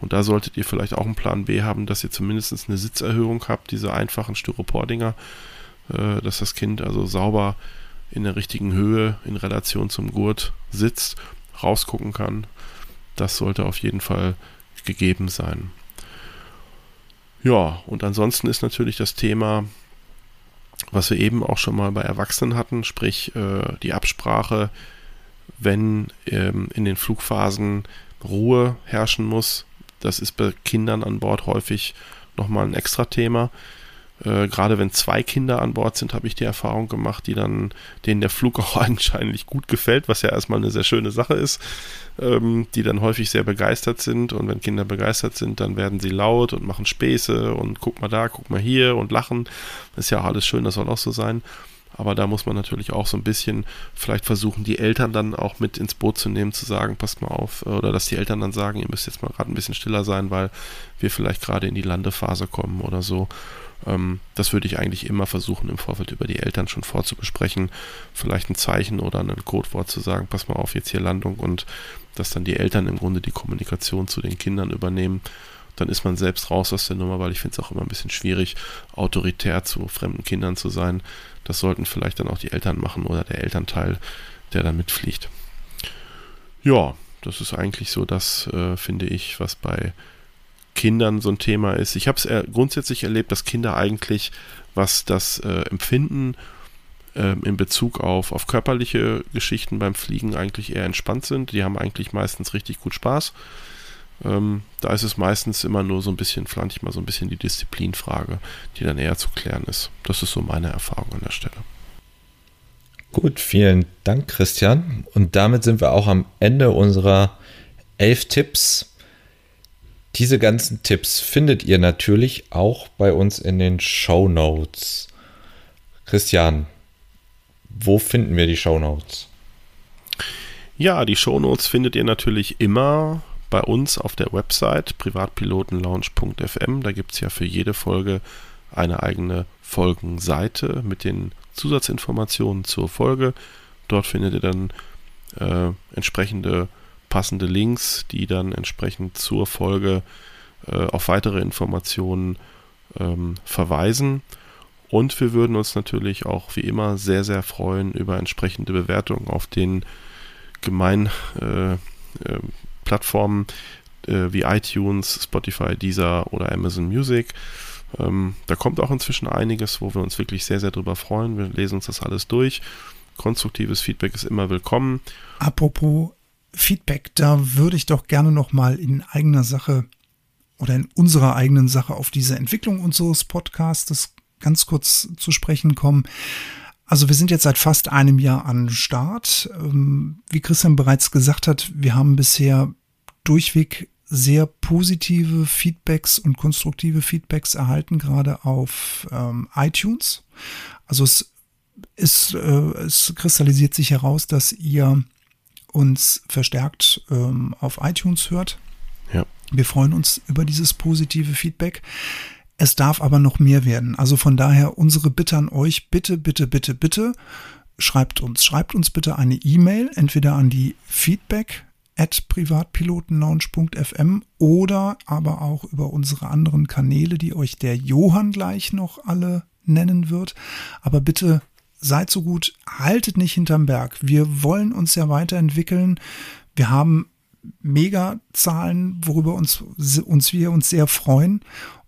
Und da solltet ihr vielleicht auch einen Plan B haben, dass ihr zumindest eine Sitzerhöhung habt, diese einfachen Styropordinger, äh, dass das Kind also sauber in der richtigen Höhe in Relation zum Gurt sitzt, rausgucken kann. Das sollte auf jeden Fall gegeben sein. Ja, und ansonsten ist natürlich das Thema, was wir eben auch schon mal bei Erwachsenen hatten, sprich äh, die Absprache, wenn ähm, in den Flugphasen Ruhe herrschen muss. Das ist bei Kindern an Bord häufig nochmal ein extra Thema. Äh, gerade wenn zwei Kinder an Bord sind, habe ich die Erfahrung gemacht, die dann, denen der Flug *laughs* auch anscheinend gut gefällt, was ja erstmal eine sehr schöne Sache ist, ähm, die dann häufig sehr begeistert sind. Und wenn Kinder begeistert sind, dann werden sie laut und machen Späße und guck mal da, guck mal hier und lachen. Ist ja auch alles schön, das soll auch so sein. Aber da muss man natürlich auch so ein bisschen vielleicht versuchen, die Eltern dann auch mit ins Boot zu nehmen, zu sagen, passt mal auf, oder dass die Eltern dann sagen, ihr müsst jetzt mal gerade ein bisschen stiller sein, weil wir vielleicht gerade in die Landephase kommen oder so. Ähm, das würde ich eigentlich immer versuchen, im Vorfeld über die Eltern schon vorzubesprechen. Vielleicht ein Zeichen oder ein Codewort zu sagen, pass mal auf, jetzt hier Landung und dass dann die Eltern im Grunde die Kommunikation zu den Kindern übernehmen. Dann ist man selbst raus aus der Nummer, weil ich finde es auch immer ein bisschen schwierig, autoritär zu fremden Kindern zu sein. Das sollten vielleicht dann auch die Eltern machen oder der Elternteil, der da mitfliegt. Ja, das ist eigentlich so das, äh, finde ich, was bei Kindern so ein Thema ist. Ich habe es grundsätzlich erlebt, dass Kinder eigentlich, was das äh, Empfinden äh, in Bezug auf, auf körperliche Geschichten beim Fliegen eigentlich eher entspannt sind. Die haben eigentlich meistens richtig gut Spaß. Ähm, da ist es meistens immer nur so ein bisschen, vielleicht mal so ein bisschen die Disziplinfrage, die dann eher zu klären ist. Das ist so meine Erfahrung an der Stelle. Gut, vielen Dank, Christian. Und damit sind wir auch am Ende unserer elf Tipps diese ganzen Tipps findet ihr natürlich auch bei uns in den Show Notes. Christian, wo finden wir die Show Notes? Ja, die Show Notes findet ihr natürlich immer bei uns auf der Website privatpilotenlaunch.fm. Da gibt es ja für jede Folge eine eigene Folgenseite mit den Zusatzinformationen zur Folge. Dort findet ihr dann äh, entsprechende passende Links, die dann entsprechend zur Folge äh, auf weitere Informationen ähm, verweisen. Und wir würden uns natürlich auch wie immer sehr, sehr freuen über entsprechende Bewertungen auf den gemeinen äh, äh, Plattformen äh, wie iTunes, Spotify, Deezer oder Amazon Music. Ähm, da kommt auch inzwischen einiges, wo wir uns wirklich sehr, sehr drüber freuen. Wir lesen uns das alles durch. Konstruktives Feedback ist immer willkommen. Apropos Feedback, da würde ich doch gerne noch mal in eigener Sache oder in unserer eigenen Sache auf diese Entwicklung unseres Podcasts ganz kurz zu sprechen kommen. Also wir sind jetzt seit fast einem Jahr an Start. Ähm, wie Christian bereits gesagt hat, wir haben bisher durchweg sehr positive Feedbacks und konstruktive Feedbacks erhalten, gerade auf ähm, iTunes. Also es ist, äh, es kristallisiert sich heraus, dass ihr uns verstärkt ähm, auf iTunes hört. Ja. Wir freuen uns über dieses positive Feedback. Es darf aber noch mehr werden. Also von daher unsere Bitte an euch, bitte, bitte, bitte, bitte, schreibt uns. Schreibt uns bitte eine E-Mail, entweder an die Feedback at privatpilotenlaunch.fm oder aber auch über unsere anderen Kanäle, die euch der Johann gleich noch alle nennen wird. Aber bitte seid so gut, haltet nicht hinterm Berg. Wir wollen uns ja weiterentwickeln. Wir haben Mega-Zahlen, worüber uns, uns wir uns sehr freuen.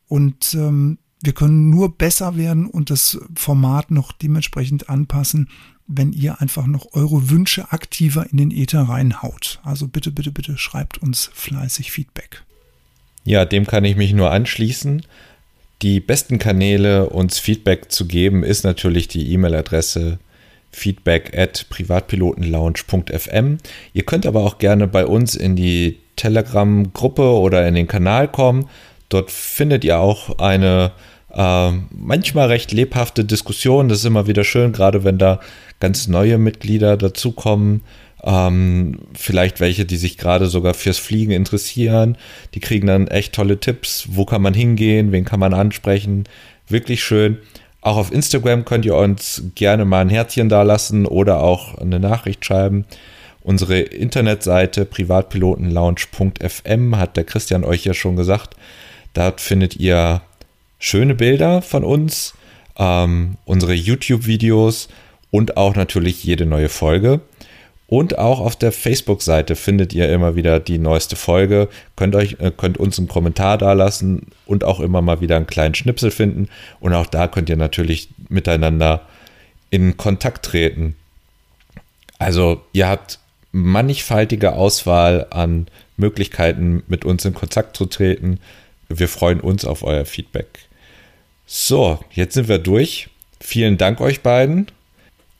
Und ähm, wir können nur besser werden und das Format noch dementsprechend anpassen, wenn ihr einfach noch eure Wünsche aktiver in den Äther reinhaut. Also bitte, bitte, bitte schreibt uns fleißig Feedback. Ja, dem kann ich mich nur anschließen. Die besten Kanäle, uns Feedback zu geben, ist natürlich die E-Mail-Adresse feedback at privatpilotenlounge.fm. Ihr könnt aber auch gerne bei uns in die Telegram-Gruppe oder in den Kanal kommen. Dort findet ihr auch eine äh, manchmal recht lebhafte Diskussion. Das ist immer wieder schön, gerade wenn da ganz neue Mitglieder dazukommen. Ähm, vielleicht welche, die sich gerade sogar fürs Fliegen interessieren. Die kriegen dann echt tolle Tipps. Wo kann man hingehen? Wen kann man ansprechen? Wirklich schön. Auch auf Instagram könnt ihr uns gerne mal ein Herzchen dalassen oder auch eine Nachricht schreiben. Unsere Internetseite privatpilotenlounge.fm hat der Christian euch ja schon gesagt. Dort findet ihr schöne Bilder von uns, ähm, unsere YouTube-Videos und auch natürlich jede neue Folge. Und auch auf der Facebook-Seite findet ihr immer wieder die neueste Folge. Könnt, euch, äh, könnt uns einen Kommentar dalassen und auch immer mal wieder einen kleinen Schnipsel finden. Und auch da könnt ihr natürlich miteinander in Kontakt treten. Also ihr habt mannigfaltige Auswahl an Möglichkeiten, mit uns in Kontakt zu treten. Wir freuen uns auf euer Feedback. So, jetzt sind wir durch. Vielen Dank euch beiden.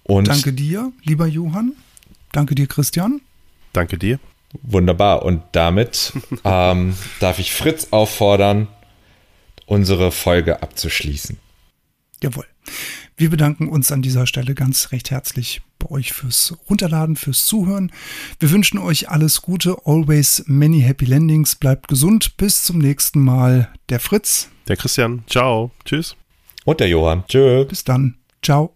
Und Danke dir, lieber Johann. Danke dir, Christian. Danke dir. Wunderbar. Und damit *laughs* ähm, darf ich Fritz auffordern, unsere Folge abzuschließen. Jawohl. Wir bedanken uns an dieser Stelle ganz recht herzlich bei euch fürs Runterladen, fürs Zuhören. Wir wünschen euch alles Gute, always many happy landings, bleibt gesund, bis zum nächsten Mal. Der Fritz. Der Christian. Ciao. Tschüss. Und der Johann. Tschö. Bis dann. Ciao.